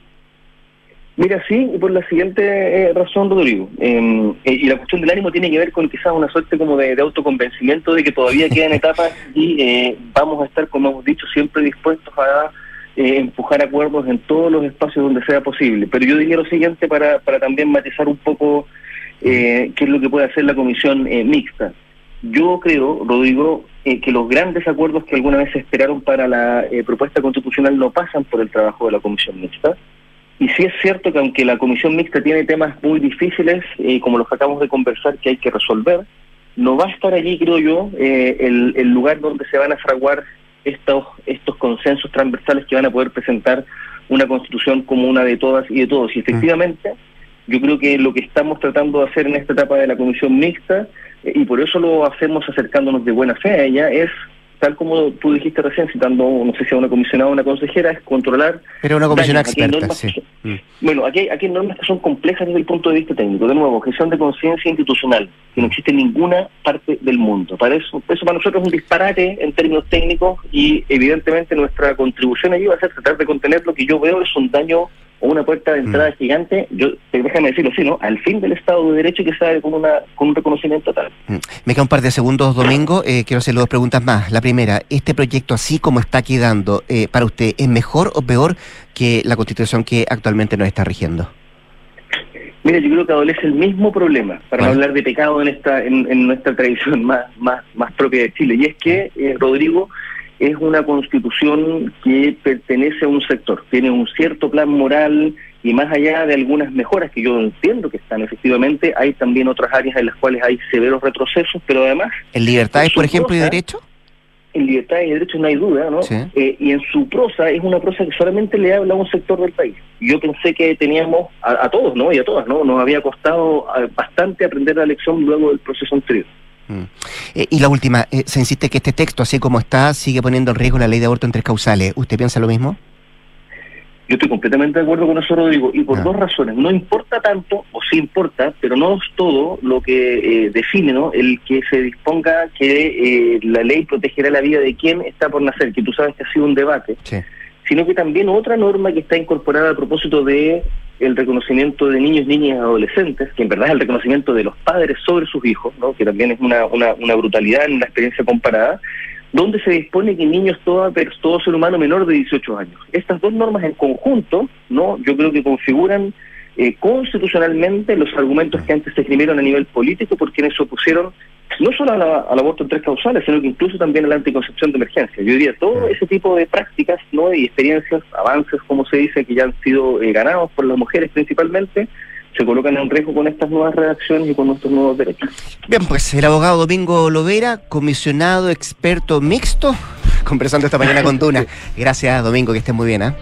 Speaker 12: Mira, sí, y por la siguiente eh, razón, Rodrigo. Eh, eh, y la cuestión del ánimo tiene que ver con quizás una suerte como de, de autoconvencimiento de que todavía quedan etapas y eh, vamos a estar, como hemos dicho, siempre dispuestos a eh, empujar acuerdos en todos los espacios donde sea posible. Pero yo diría lo siguiente para, para también matizar un poco eh, qué es lo que puede hacer la comisión eh, mixta. Yo creo, Rodrigo, eh, que los grandes acuerdos que alguna vez se esperaron para la eh, propuesta constitucional no pasan por el trabajo de la comisión mixta. Y sí es cierto que aunque la comisión mixta tiene temas muy difíciles, eh, como los que acabamos de conversar, que hay que resolver, no va a estar allí, creo yo, eh, el, el lugar donde se van a fraguar estos, estos consensos transversales que van a poder presentar una constitución como una de todas y de todos. Y efectivamente, yo creo que lo que estamos tratando de hacer en esta etapa de la comisión mixta, eh, y por eso lo hacemos acercándonos de buena fe a ella, es, tal como tú dijiste recién, citando, no sé si a una comisionada o una consejera, es controlar...
Speaker 1: Pero una comisión
Speaker 12: daños. Aquí
Speaker 1: experta,
Speaker 12: normas
Speaker 1: sí.
Speaker 12: que son- bueno, aquí hay, aquí hay normas que son complejas desde el punto de vista técnico. De nuevo, gestión de conciencia institucional, que no existe en ninguna parte del mundo. Para eso, eso para nosotros es un disparate en términos técnicos y evidentemente nuestra contribución allí va a ser tratar de contener lo que yo veo es un daño o una puerta de entrada gigante, yo déjame decirlo así, ¿no? Al fin del Estado de Derecho que sale con, una, con un reconocimiento tal.
Speaker 1: Mm. Me queda un par de segundos, Domingo. Eh, quiero hacerle dos preguntas más. La primera, ¿este proyecto así como está quedando, eh, para usted, es mejor o peor que la constitución que actualmente nos está rigiendo?
Speaker 12: Mira, yo creo que adolece el mismo problema, para no hablar de pecado en esta en, en nuestra tradición más, más, más propia de Chile, y es que, eh, Rodrigo, es una constitución que pertenece a un sector, tiene un cierto plan moral y más allá de algunas mejoras que yo entiendo que están efectivamente, hay también otras áreas en las cuales hay severos retrocesos, pero además
Speaker 1: ¿En libertades, por ejemplo, y derecho?
Speaker 12: en libertad y derecho no hay duda, ¿no?
Speaker 1: Sí.
Speaker 12: Eh, y en su prosa es una prosa que solamente le habla a un sector del país. Yo pensé que teníamos, a, a todos, ¿no? Y a todas, ¿no? Nos había costado ah, bastante aprender la lección luego del proceso anterior.
Speaker 1: Mm. Eh, y la última, eh, se insiste que este texto, así como está, sigue poniendo en riesgo la ley de aborto en tres causales. ¿Usted piensa lo mismo?
Speaker 12: Yo estoy completamente de acuerdo con eso, Rodrigo, y por
Speaker 1: Ah.
Speaker 12: dos razones. No importa tanto, o sí importa, pero no es todo lo que eh, define ¿no? el que se disponga que eh, la ley protegerá la vida de quien está por nacer, que tú sabes que ha sido un debate,
Speaker 1: Sí.
Speaker 12: sino que también otra norma que está incorporada a propósito de el reconocimiento de niños, niñas y adolescentes, que en verdad es el reconocimiento de los padres sobre sus hijos, ¿no? que también es una, una, una brutalidad en la experiencia comparada, donde se dispone que niños, toda, todo ser humano menor de 18 años. Estas dos normas en conjunto, no, yo creo que configuran eh, constitucionalmente los argumentos que antes se esgrimieron a nivel político por quienes se opusieron no solo a la- al aborto en tres causales, sino que incluso también a la anticoncepción de emergencia. Yo diría, todo ese tipo de prácticas no y experiencias, avances, como se dice, que ya han sido eh, ganados por las mujeres principalmente, se colocan en riesgo con estas nuevas redacciones y con nuestros nuevos derechos.
Speaker 1: Bien, pues el abogado Domingo Lovera, comisionado experto mixto, conversando esta mañana con Duna. Gracias, Domingo, que estés muy bien, ¿ah?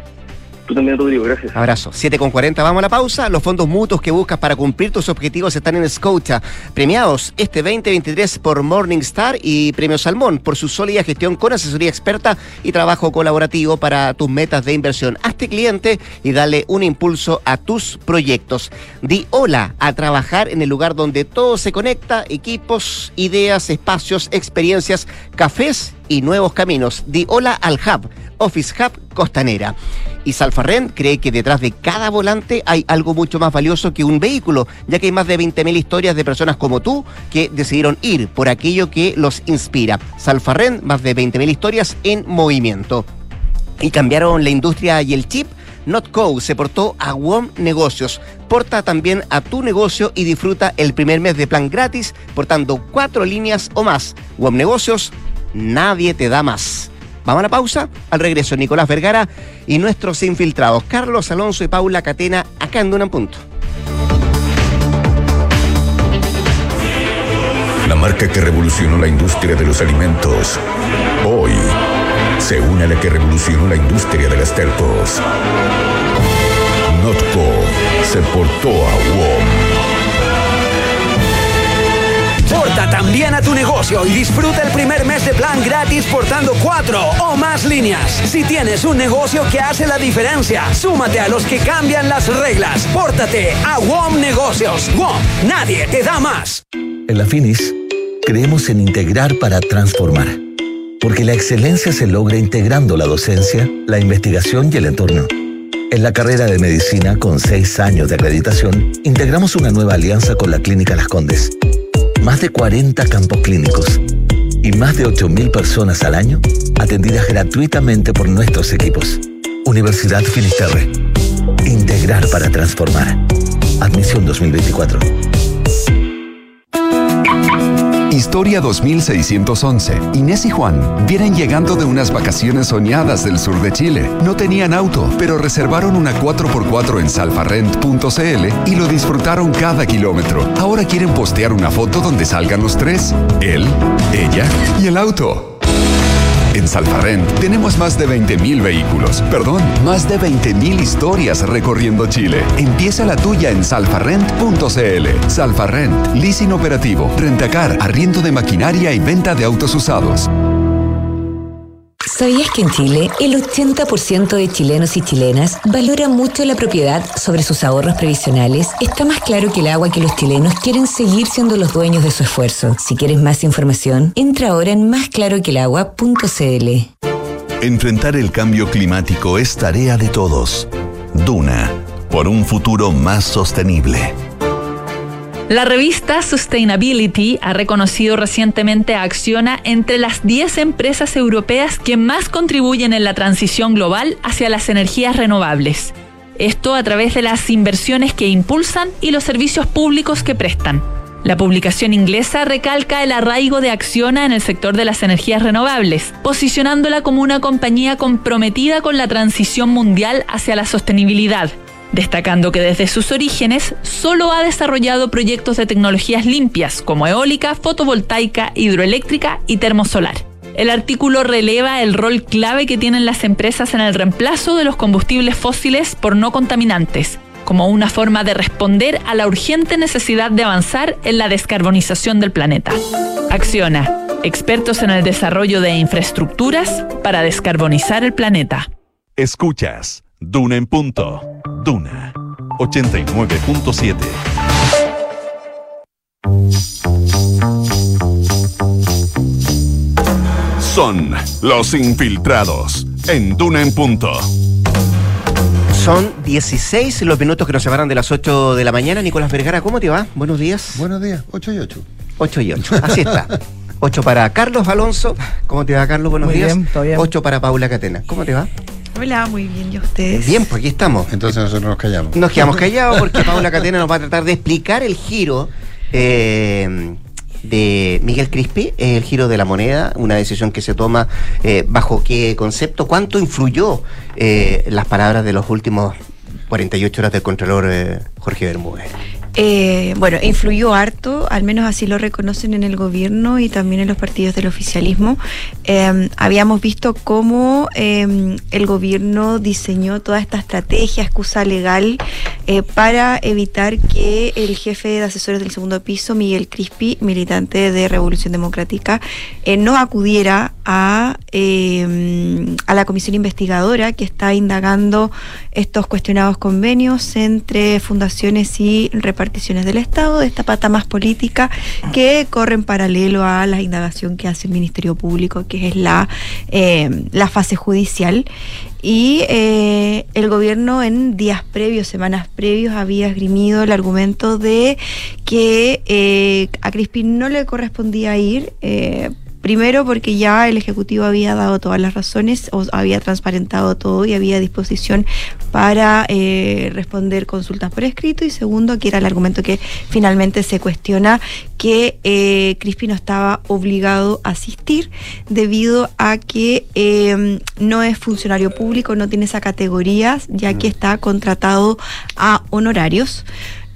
Speaker 12: Tú también, Rodrigo, gracias.
Speaker 1: Abrazo. 7 con 40, vamos a la pausa. Los fondos mutuos que buscas para cumplir tus objetivos están en Scotia. Premiados este 2023 por Morningstar y Premio Salmón por su sólida gestión con asesoría experta y trabajo colaborativo para tus metas de inversión. Hazte cliente y dale un impulso a tus proyectos. Di hola a trabajar en el lugar donde todo se conecta, equipos, ideas, espacios, experiencias, cafés y nuevos caminos. Di hola al Hub, Office Hub Costanera. Y Salfarrent cree que detrás de cada volante hay algo mucho más valioso que un vehículo, ya que hay más de 20.000 historias de personas como tú que decidieron ir por aquello que los inspira. Salfarrent, más de 20.000 historias en movimiento. Y cambiaron la industria y el chip. NotCo se portó a WOM Negocios. Porta también a tu negocio y disfruta el primer mes de plan gratis, portando cuatro líneas o más. WOM Negocios, nadie te da más. Vamos a la pausa. Al regreso, Nicolás Vergara y nuestros infiltrados, Carlos Alonso y Paula Catena, acá en Duna en Punto.
Speaker 13: La marca que revolucionó la industria de los alimentos. Hoy se une a la que revolucionó la industria de las telcos. Notco se portó a WOM.
Speaker 9: También a tu negocio y disfruta el primer mes de plan gratis portando cuatro o más líneas. Si tienes un negocio que hace la diferencia, súmate a los que cambian las reglas. Pórtate a WOM Negocios. WOM, nadie te da más.
Speaker 14: En la Finis, creemos en integrar para transformar. Porque la excelencia se logra integrando la docencia, la investigación y el entorno. En la carrera de medicina, con seis años de acreditación, integramos una nueva alianza con la Clínica Las Condes. Más de 40 campos clínicos y más de 8.000 personas al año atendidas gratuitamente por nuestros equipos. Universidad Finisterre. Integrar para transformar. Admisión 2024.
Speaker 15: Historia 2611. Inés y Juan vienen llegando de unas vacaciones soñadas del sur de Chile. No tenían auto, pero reservaron una 4x4 en salfarrent.cl y lo disfrutaron cada kilómetro. Ahora quieren postear una foto donde salgan los tres. Él, ella y el auto. En Salfarrent tenemos más de 20.000 vehículos, perdón, más de 20.000 historias recorriendo Chile. Empieza la tuya en salfarrent.cl. Salfarrent, leasing operativo, rentacar, arriendo de maquinaria y venta de autos usados.
Speaker 11: ¿Sabías que en Chile el 80% de chilenos y chilenas valora mucho la propiedad sobre sus ahorros previsionales? Está más claro que el agua que los chilenos quieren seguir siendo los dueños de su esfuerzo. Si quieres más información, entra ahora en másclaroquelagua.cl.
Speaker 3: Enfrentar el cambio climático es tarea de todos. Duna, por un futuro más sostenible.
Speaker 16: La revista Sustainability ha reconocido recientemente a Acciona entre las 10 empresas europeas que más contribuyen en la transición global hacia las energías renovables. Esto a través de las inversiones que impulsan y los servicios públicos que prestan. La publicación inglesa recalca el arraigo de Acciona en el sector de las energías renovables, posicionándola como una compañía comprometida con la transición mundial hacia la sostenibilidad, destacando que desde sus orígenes solo ha desarrollado proyectos de tecnologías limpias como eólica, fotovoltaica, hidroeléctrica y termosolar. El artículo releva el rol clave que tienen las empresas en el reemplazo de los combustibles fósiles por no contaminantes, como una forma de responder a la urgente necesidad de avanzar en la descarbonización del planeta. Acciona, expertos en el desarrollo de infraestructuras para descarbonizar el planeta.
Speaker 7: Escuchas
Speaker 3: Duna en punto. Duna 89.7. Son los infiltrados en Duna en punto.
Speaker 1: Son 16 los minutos que nos separan de las 8 de la mañana. Nicolás Vergara, ¿cómo te va? Buenos días.
Speaker 17: Buenos días, 8 y 8.
Speaker 1: 8 y 8, así está. 8 para Carlos Alonso. ¿Cómo te va, Carlos? Buenos
Speaker 18: Muy
Speaker 1: días.
Speaker 18: bien, todo bien.
Speaker 1: 8 para Paula Catena. ¿Cómo te va?
Speaker 19: Hola, muy bien, ¿y ustedes?
Speaker 1: Bien, pues aquí estamos.
Speaker 17: Entonces nosotros nos callamos.
Speaker 1: Nos quedamos callados porque Paula Catena nos va a tratar de explicar el giro eh, de Miguel Crispi, el giro de la moneda, una decisión que se toma eh, bajo qué concepto, cuánto influyó eh, las palabras de los últimos 48 horas del Contralor eh, Jorge Bermúdez.
Speaker 19: Eh, bueno, influyó harto, al menos así lo reconocen en el gobierno y también en los partidos del oficialismo. Eh, habíamos visto cómo eh, el gobierno diseñó toda esta estrategia, excusa legal, eh, para evitar que el jefe de asesores del segundo piso, Miguel Crispi, militante de Revolución Democrática, eh, no acudiera a, eh, a la comisión investigadora que está indagando estos cuestionados convenios entre fundaciones y reparticiones del Estado, de esta pata más política que corre en paralelo a la indagación que hace el Ministerio Público, que es la, eh, la fase judicial. Y eh, el gobierno en días previos, semanas previos, había esgrimido el argumento de que eh, a Crispin no le correspondía ir. Primero porque ya el Ejecutivo había dado todas las razones, o había transparentado todo y había disposición para eh, responder consultas por escrito. Y segundo, que era el argumento que finalmente se cuestiona que eh, Crispi no estaba obligado a asistir debido a que eh, no es funcionario público, no tiene esa categoría, ya que está contratado a honorarios.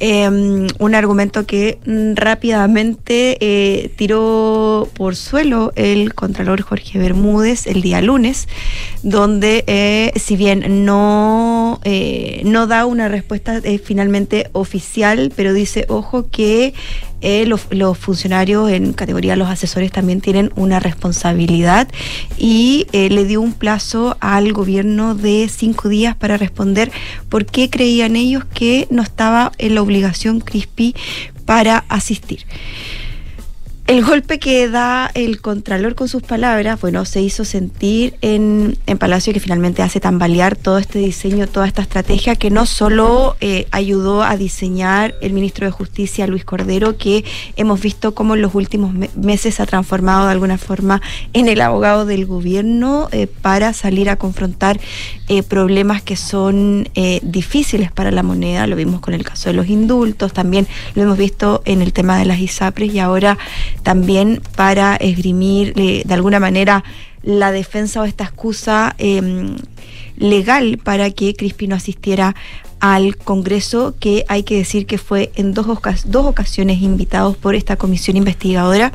Speaker 19: Eh, un argumento que mm, rápidamente eh, tiró por suelo el contralor Jorge Bermúdez el día lunes, donde eh, si bien no, eh, no da una respuesta finalmente oficial, pero dice, ojo que eh, los, funcionarios en categoría los asesores también tienen una responsabilidad y eh, le dio un plazo al gobierno de cinco días para responder por qué creían ellos que no estaba en la obligación CRISPI para asistir. El golpe que da el Contralor con sus palabras, bueno, se hizo sentir en, en Palacio que finalmente hace tambalear todo este diseño, toda esta estrategia que no solo eh, ayudó a diseñar el ministro de Justicia, Luis Cordero, que hemos visto cómo en los últimos me- meses se ha transformado de alguna forma en el abogado del gobierno eh, para salir a confrontar eh, problemas que son difíciles para la moneda. Lo vimos con el caso de los indultos, también lo hemos visto en el tema de las ISAPRES y ahora también para esgrimir eh, de alguna manera la defensa o esta excusa eh, legal para que Crispi no asistiera al Congreso, que hay que decir que fue en dos, dos ocasiones invitados por esta comisión investigadora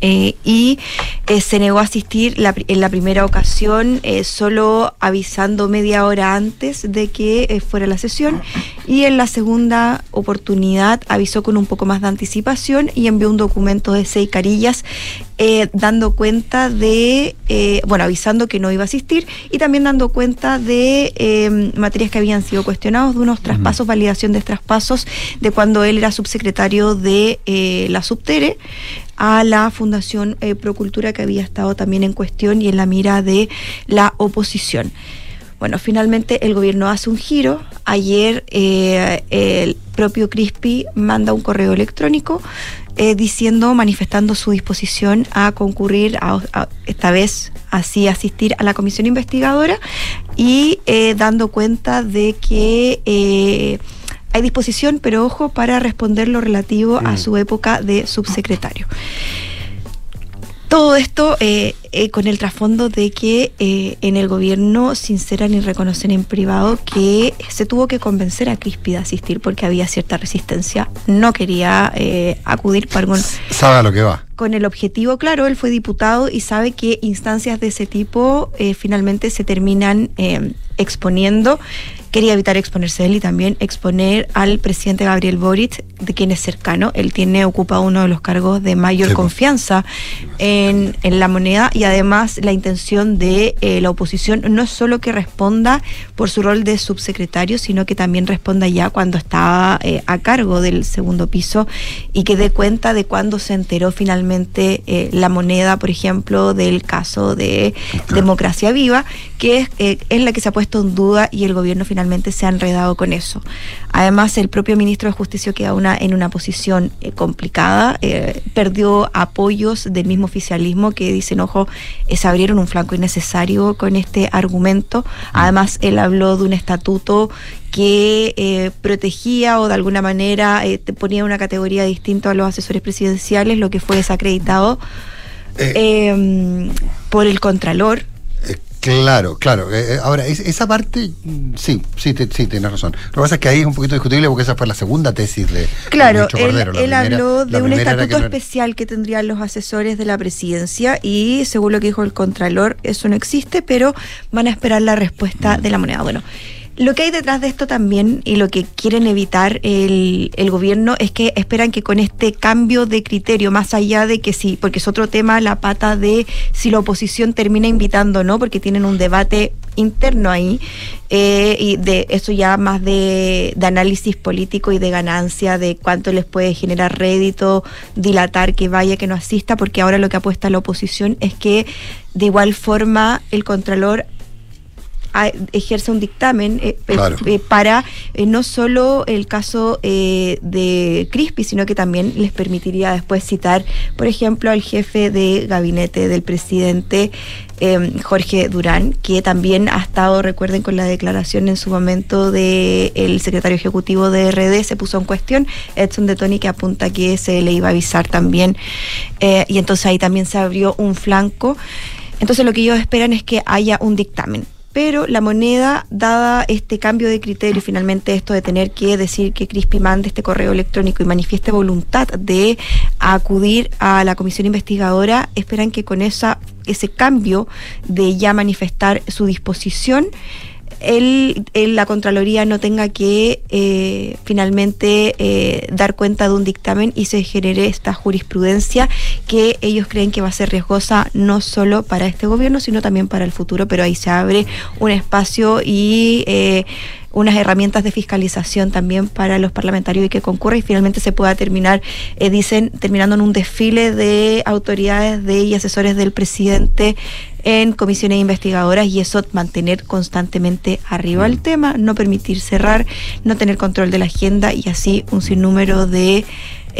Speaker 19: eh, y eh, se negó a asistir la en la primera ocasión eh, solo avisando media hora antes de que fuera la sesión. Y en la segunda oportunidad avisó con un poco más de anticipación y envió un documento de seis carillas dando cuenta de, bueno, avisando que no iba a asistir y también dando cuenta de materias que habían sido cuestionados, de unos traspasos, validación de traspasos de cuando él era subsecretario de la Subtere a la Fundación eh, Procultura que había estado también en cuestión y en la mira de la oposición. Bueno, finalmente el gobierno hace un giro. Ayer eh, el propio Crispi manda un correo electrónico eh, diciendo, manifestando su disposición a concurrir, a, esta vez así asistir a la comisión investigadora y eh, dando cuenta de que hay disposición, pero ojo, para responder lo relativo a su época de subsecretario. Todo esto eh, eh, con el trasfondo de que eh, en el gobierno sinceran y reconocen en privado que se tuvo que convencer a Crispi de asistir porque había cierta resistencia. No quería eh, acudir para algún
Speaker 17: Sabe a lo que va.
Speaker 19: con el objetivo, claro, él fue diputado y sabe que instancias de ese tipo finalmente se terminan exponiendo. Quería evitar exponerse él y también exponer al presidente Gabriel Boric, de quien es cercano. Él tiene, ocupa uno de los cargos de mayor
Speaker 17: Sí, pues.
Speaker 19: confianza en, en la moneda y y además la intención de eh, la oposición no es solo que responda por su rol de subsecretario, sino que también responda ya cuando estaba eh, a cargo del segundo piso y que dé cuenta de cuándo se enteró finalmente eh, la moneda, por ejemplo, del caso de Democracia Viva, que es, eh, es la que se ha puesto en duda y el gobierno finalmente se ha enredado con eso. Además, el propio ministro de Justicia queda una, en una posición complicada, perdió apoyos del mismo oficialismo que dicen, ojo, se abrieron un flanco innecesario con este argumento. Además, él habló de un estatuto que eh, protegía o de alguna manera eh, ponía una categoría distinta a los asesores presidenciales, lo que fue desacreditado eh, por el Contralor.
Speaker 17: Claro, claro. Eh, eh, ahora, es- esa parte, mm, sí, sí, te- sí, tienes razón. Lo que pasa es que ahí es un poquito discutible porque esa fue la segunda tesis de
Speaker 19: Claro,
Speaker 17: ministro
Speaker 19: él,
Speaker 17: Cordero. La
Speaker 19: él
Speaker 17: primera-
Speaker 19: habló de un
Speaker 17: que
Speaker 19: estatuto
Speaker 17: no
Speaker 19: especial que tendrían los asesores de la presidencia y según lo que dijo el Contralor, eso no existe, pero van a esperar la respuesta
Speaker 17: Mm.
Speaker 19: de la moneda. Bueno, lo que hay detrás de esto también y lo que quieren evitar el, el gobierno es que esperan que con este cambio de criterio, más allá de que sí, porque es otro tema la pata de si la oposición termina invitando o no, porque tienen un debate interno ahí, eh, y de eso ya más de, de análisis político y de ganancia, de cuánto les puede generar rédito, dilatar que vaya, que no asista, porque ahora lo que apuesta la oposición es que de igual forma el Contralor a- ejerce un dictamen eh, eh,
Speaker 17: Claro.
Speaker 19: eh, para eh, no solo el caso eh, de Crispi, sino que también les permitiría después citar, por ejemplo, al jefe de gabinete del presidente eh, Jorge Durán, que también ha estado, recuerden, con la declaración en su momento del secretario ejecutivo de RD, se puso en cuestión, Edson de Tony, que apunta que se le iba a avisar también, y entonces ahí también se abrió un flanco. Entonces lo que ellos esperan es que haya un dictamen. Pero la moneda, dada este cambio de criterio, finalmente esto de tener que decir que Crispi mande este correo electrónico y manifieste voluntad de acudir a la comisión investigadora, esperan que con esa, ese cambio de ya manifestar su disposición, el, el- la Contraloría no tenga que eh, finalmente eh, dar cuenta de un dictamen y se genere esta jurisprudencia que ellos creen que va a ser riesgosa no solo para este gobierno, sino también para el futuro, pero ahí se abre un espacio y eh, unas herramientas de fiscalización también para los parlamentarios y que concurra y finalmente se pueda terminar, eh, dicen, terminando en un desfile de autoridades de y asesores del presidente en comisiones investigadoras y eso mantener constantemente arriba el tema, no permitir cerrar, no tener control de la agenda y así un sinnúmero de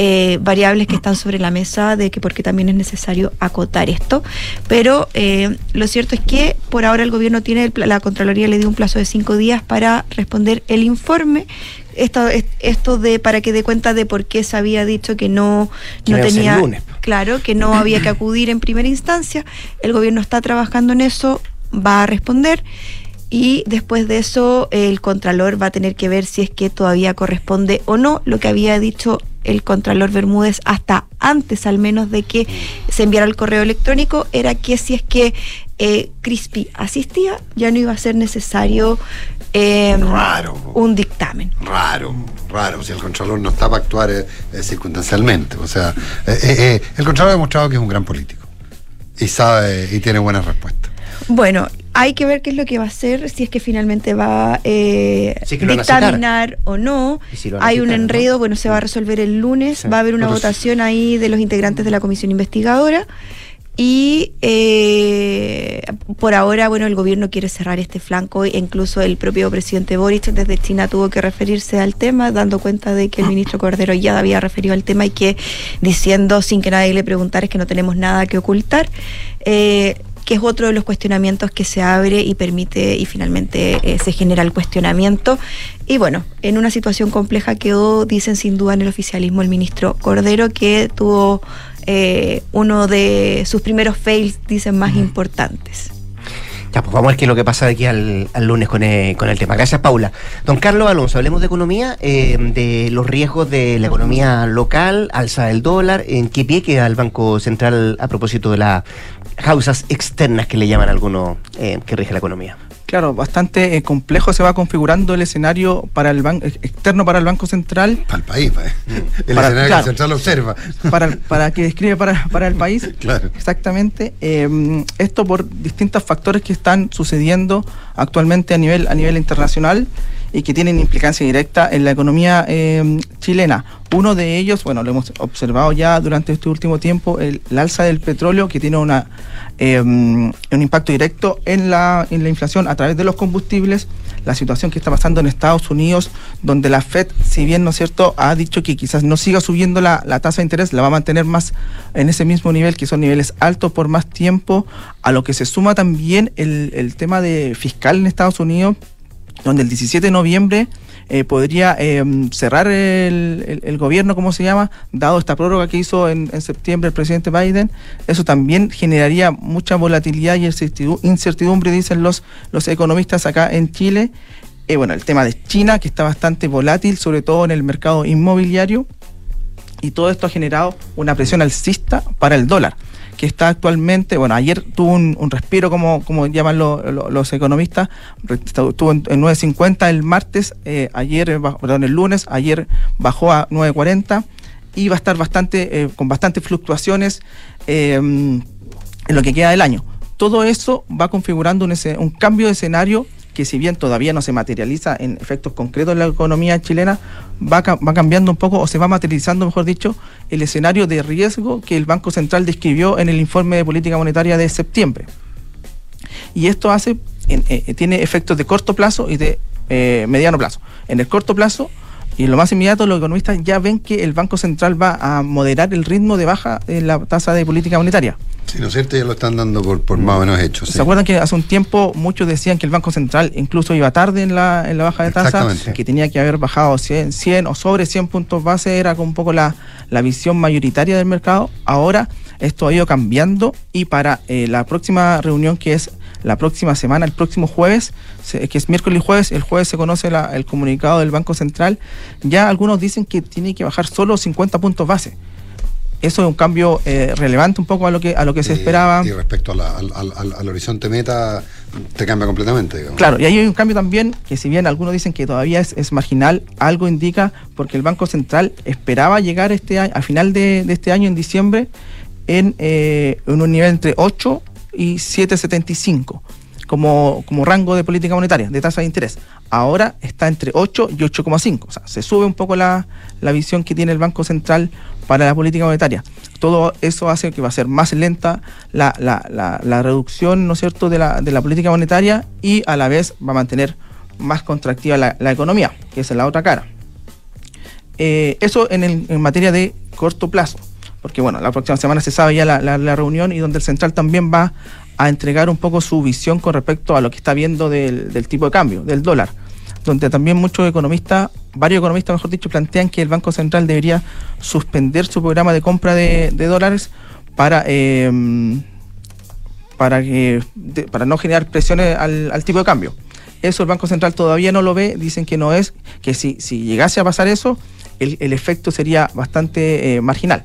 Speaker 19: eh, variables que están sobre la mesa de que porque también es necesario acotar esto. Pero eh, lo cierto es que por ahora el gobierno tiene, el la Contraloría le dio un plazo de cinco días para responder el informe. Esto, es- esto de para que dé cuenta de por qué se había dicho que no, no tenía
Speaker 1: lunes.
Speaker 19: claro que no había que acudir en primera instancia. El gobierno está trabajando en eso, va a responder. Y después de eso, el Contralor va a tener que ver si es que todavía corresponde o no lo que había dicho el Contralor Bermúdez hasta antes al menos de que se enviara el correo electrónico, era que si es que eh, Crispy asistía, ya no iba a ser necesario eh, un dictamen.
Speaker 17: Raro, raro. Si el Contralor no está para actuar eh, eh, circunstancialmente. O sea, el Contralor ha demostrado que es un gran político. Y sabe, y tiene buenas respuestas.
Speaker 19: Bueno, hay que ver qué es lo que va a hacer, si es que finalmente va a eh,
Speaker 17: que a citar.
Speaker 19: dictaminar o no.
Speaker 17: Si
Speaker 19: Hay un enredo, bueno, se va a resolver el lunes, va a haber una votación ahí de los integrantes de la comisión investigadora. Y eh, por ahora, bueno, el gobierno quiere cerrar este flanco e incluso el propio presidente Boric desde China tuvo que referirse al tema, dando cuenta de que el ministro Cordero ya había referido al tema y que diciendo sin que nadie le preguntara es que no tenemos nada que ocultar. Eh, que es otro de los cuestionamientos que se abre y permite y finalmente eh, se genera el cuestionamiento. Y bueno, en una situación compleja quedó, dicen sin duda en el oficialismo, el ministro Cordero, que tuvo eh, uno de sus primeros fails, dicen, más importantes.
Speaker 1: Ya, pues vamos a ver qué es lo que pasa de aquí al, lunes con, eh, con el tema. Gracias, Paula. Don Carlos Alonso, hablemos de economía, eh, de los riesgos de la economía local, alza del dólar, en qué pie queda el Banco Central a propósito de las causas externas que le llaman algunos eh, que rige la economía.
Speaker 18: Claro, bastante eh, complejo se va configurando el escenario para el banco externo para el Banco Central.
Speaker 17: Para el país, pa- el
Speaker 18: Para-
Speaker 17: escenario
Speaker 18: claro.
Speaker 17: central observa.
Speaker 18: Para, para que describe para, para el país.
Speaker 17: Claro.
Speaker 18: Exactamente. Eh, esto por distintos factores que están sucediendo actualmente a nivel, a nivel internacional y que tienen implicancia directa en la economía eh, chilena. Uno de ellos, bueno, lo hemos observado ya durante este último tiempo, el, el alza del petróleo que tiene una, eh, un impacto directo en la, en la inflación a través de los combustibles, la situación que está pasando en Estados Unidos, donde la Fed, si bien, ¿no es cierto?, ha dicho que quizás no siga subiendo la, la tasa de interés, la va a mantener más en ese mismo nivel, que son niveles altos por más tiempo, a lo que se suma también el, el tema de fiscal en Estados Unidos, donde el 17 de noviembre eh, podría eh, cerrar el, gobierno, como se llama, dado esta prórroga que hizo en, septiembre el presidente Biden. Eso también generaría mucha volatilidad y incertidu- incertidumbre, dicen los, los economistas acá en Chile. Eh, bueno, el tema de China, que está bastante volátil, sobre todo en el mercado inmobiliario. Y todo esto ha generado una presión alcista para el dólar, que está actualmente, bueno, ayer tuvo un, un respiro, como, como llaman lo- lo- los economistas, estuvo en, en 9.50 el martes, eh, ayer, eh, perdón, el lunes, ayer bajó a 9.40 y va a estar bastante, eh, con bastantes fluctuaciones eh, en lo que queda del año. Todo eso va configurando un, un cambio de escenario que si bien todavía no se materializa en efectos concretos en la economía chilena, va, va cambiando un poco o se va materializando, mejor dicho, el escenario de riesgo que el Banco Central describió en el informe de política monetaria de septiembre. Y esto hace, eh, tiene efectos de corto plazo y de eh, mediano plazo. En el corto plazo, y lo más inmediato, los economistas ya ven que el Banco Central va a moderar el ritmo de baja en la tasa de política monetaria.
Speaker 17: Sí, ¿no es cierto? Ya lo están dando por, por más o menos hecho. sí.
Speaker 18: ¿Se acuerdan que hace un tiempo muchos decían que el Banco Central incluso iba tarde en la, en la baja de tasa? Que tenía que haber bajado 100, 100 o sobre 100 puntos base, era como un poco la, la visión mayoritaria del mercado. Ahora esto ha ido cambiando y para eh, la próxima reunión que es la próxima semana, el próximo jueves, que es miércoles y jueves, el jueves se conoce la- el comunicado del Banco Central, ya algunos dicen que tiene que bajar solo 50 puntos base. Eso es un cambio eh, relevante un poco a lo que a lo que se esperaba.
Speaker 17: Y respecto a la- al, al- al- al horizonte meta, te cambia completamente. digamos.
Speaker 18: Claro, y ahí hay un cambio también que si bien algunos dicen que todavía es, es marginal, algo indica porque el Banco Central esperaba llegar este año, a final de, de este año, en diciembre, en, eh, en un nivel entre 8 y 7,75 como, como rango de política monetaria, de tasa de interés. Ahora está entre 8 y 8,5. O sea, se sube un poco la, la visión que tiene el Banco Central para la política monetaria. Todo eso hace que va a ser más lenta la, la, la, la reducción, ¿no es cierto?, de la, de la política monetaria y a la vez va a mantener más contractiva la, economía, que es la otra cara. Eh, eso en, el- en materia de corto plazo, porque bueno, la próxima semana se sabe ya la, reunión y donde el central también va a entregar un poco su visión con respecto a lo que está viendo del, tipo de cambio, del dólar, donde también muchos economistas, varios economistas mejor dicho, plantean que el Banco Central debería suspender su programa de compra de, dólares para... eh, para, que, para no generar presiones al, tipo de cambio. Eso el Banco Central todavía no lo ve, dicen que no es, que si, si llegase a pasar eso, el, el efecto sería bastante eh, marginal.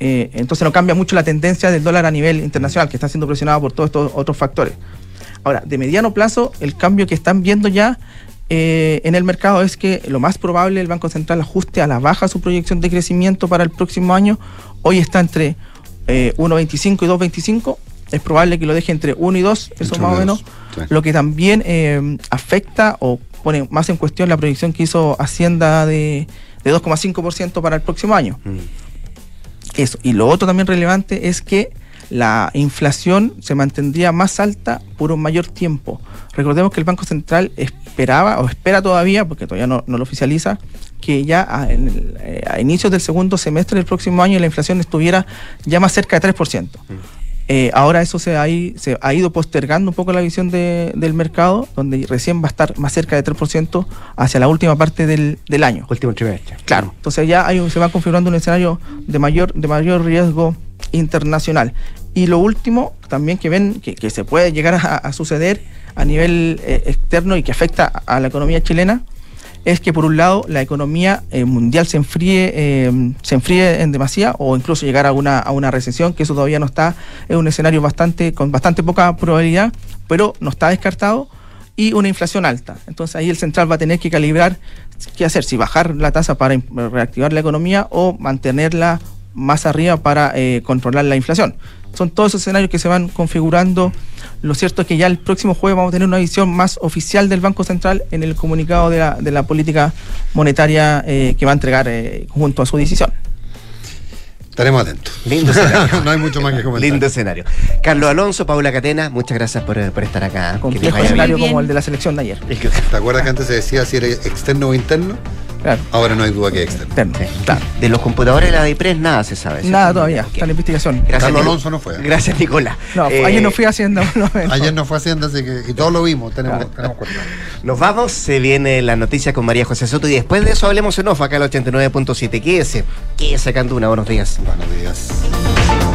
Speaker 18: Eh, entonces no cambia mucho la tendencia del dólar a nivel internacional, que está siendo presionado por todos estos otros factores. Ahora, de mediano plazo, el cambio que están viendo ya eh, en el mercado es que lo más probable el Banco Central ajuste a la baja su proyección de crecimiento para el próximo año. Hoy está entre eh, 1.25 y 2.25. Es probable que lo deje entre 1 y 2, eso
Speaker 17: Entre
Speaker 18: más o menos.
Speaker 17: sí.
Speaker 18: Lo que también eh, afecta o pone más en cuestión la proyección que hizo Hacienda de, de 2,5% para el próximo año. Eso. Y lo otro también relevante es que la inflación se mantendría más alta por un mayor tiempo. Recordemos que el Banco Central esperaba, o espera todavía, porque todavía no, lo oficializa, que ya a, en eh, a inicios del segundo semestre del próximo año la inflación estuviera ya más cerca de 3%. Eh, ahora eso se ha, i- se ha ido postergando un poco la visión de- del mercado, donde recién va a estar más cerca de 3% hacia la última parte del, del año.
Speaker 1: Último trimestre.
Speaker 18: Claro, entonces ya hay un- se va configurando un escenario de mayor, de mayor riesgo internacional. Y lo último, también que ven que, que se puede llegar a, a suceder a nivel eh, externo y que afecta a la economía chilena, es que por un lado la economía eh, mundial se enfríe, eh, se enfríe en demasía o incluso llegar a una, a una recesión, que eso todavía no está, es un escenario bastante, con bastante poca probabilidad, pero no está descartado, y una inflación alta. Entonces ahí el central va a tener que calibrar qué hacer, si bajar la tasa para reactivar la economía o mantenerla más arriba para eh, controlar la inflación. Son todos esos escenarios que se van configurando. Lo cierto es que ya el próximo jueves vamos a tener una visión más oficial del Banco Central en el comunicado de la, de la política monetaria eh, que va a entregar eh, junto a su decisión.
Speaker 17: Estaremos atentos.
Speaker 1: Lindo escenario.
Speaker 17: no hay mucho más que comentar.
Speaker 1: Lindo escenario. Carlos Alonso, Paula Catena, muchas gracias por, por estar acá.
Speaker 18: Complejo escenario
Speaker 1: bien.
Speaker 18: como el de la selección de ayer.
Speaker 17: ¿Te acuerdas que antes se decía si era externo o interno?
Speaker 18: Claro.
Speaker 17: Ahora no hay duda que es externo.
Speaker 1: De los computadores de la DIPRES nada se sabe.
Speaker 18: Nada todavía, está en investigación.
Speaker 1: Gracias,
Speaker 17: Carlos Alonso no fue.
Speaker 1: Gracias, Nicolás.
Speaker 18: No,
Speaker 1: Eh,
Speaker 18: ayer no fui haciendo.
Speaker 17: Ayer no fue Hacienda, así que. Y todos lo vimos, tenemos, tenemos cuenta.
Speaker 1: Nos vamos, se viene la noticia con María José Soto y después de eso hablemos en off acá al 89.7. Quédese, quédese Canduna, buenos días.
Speaker 17: Buenos días.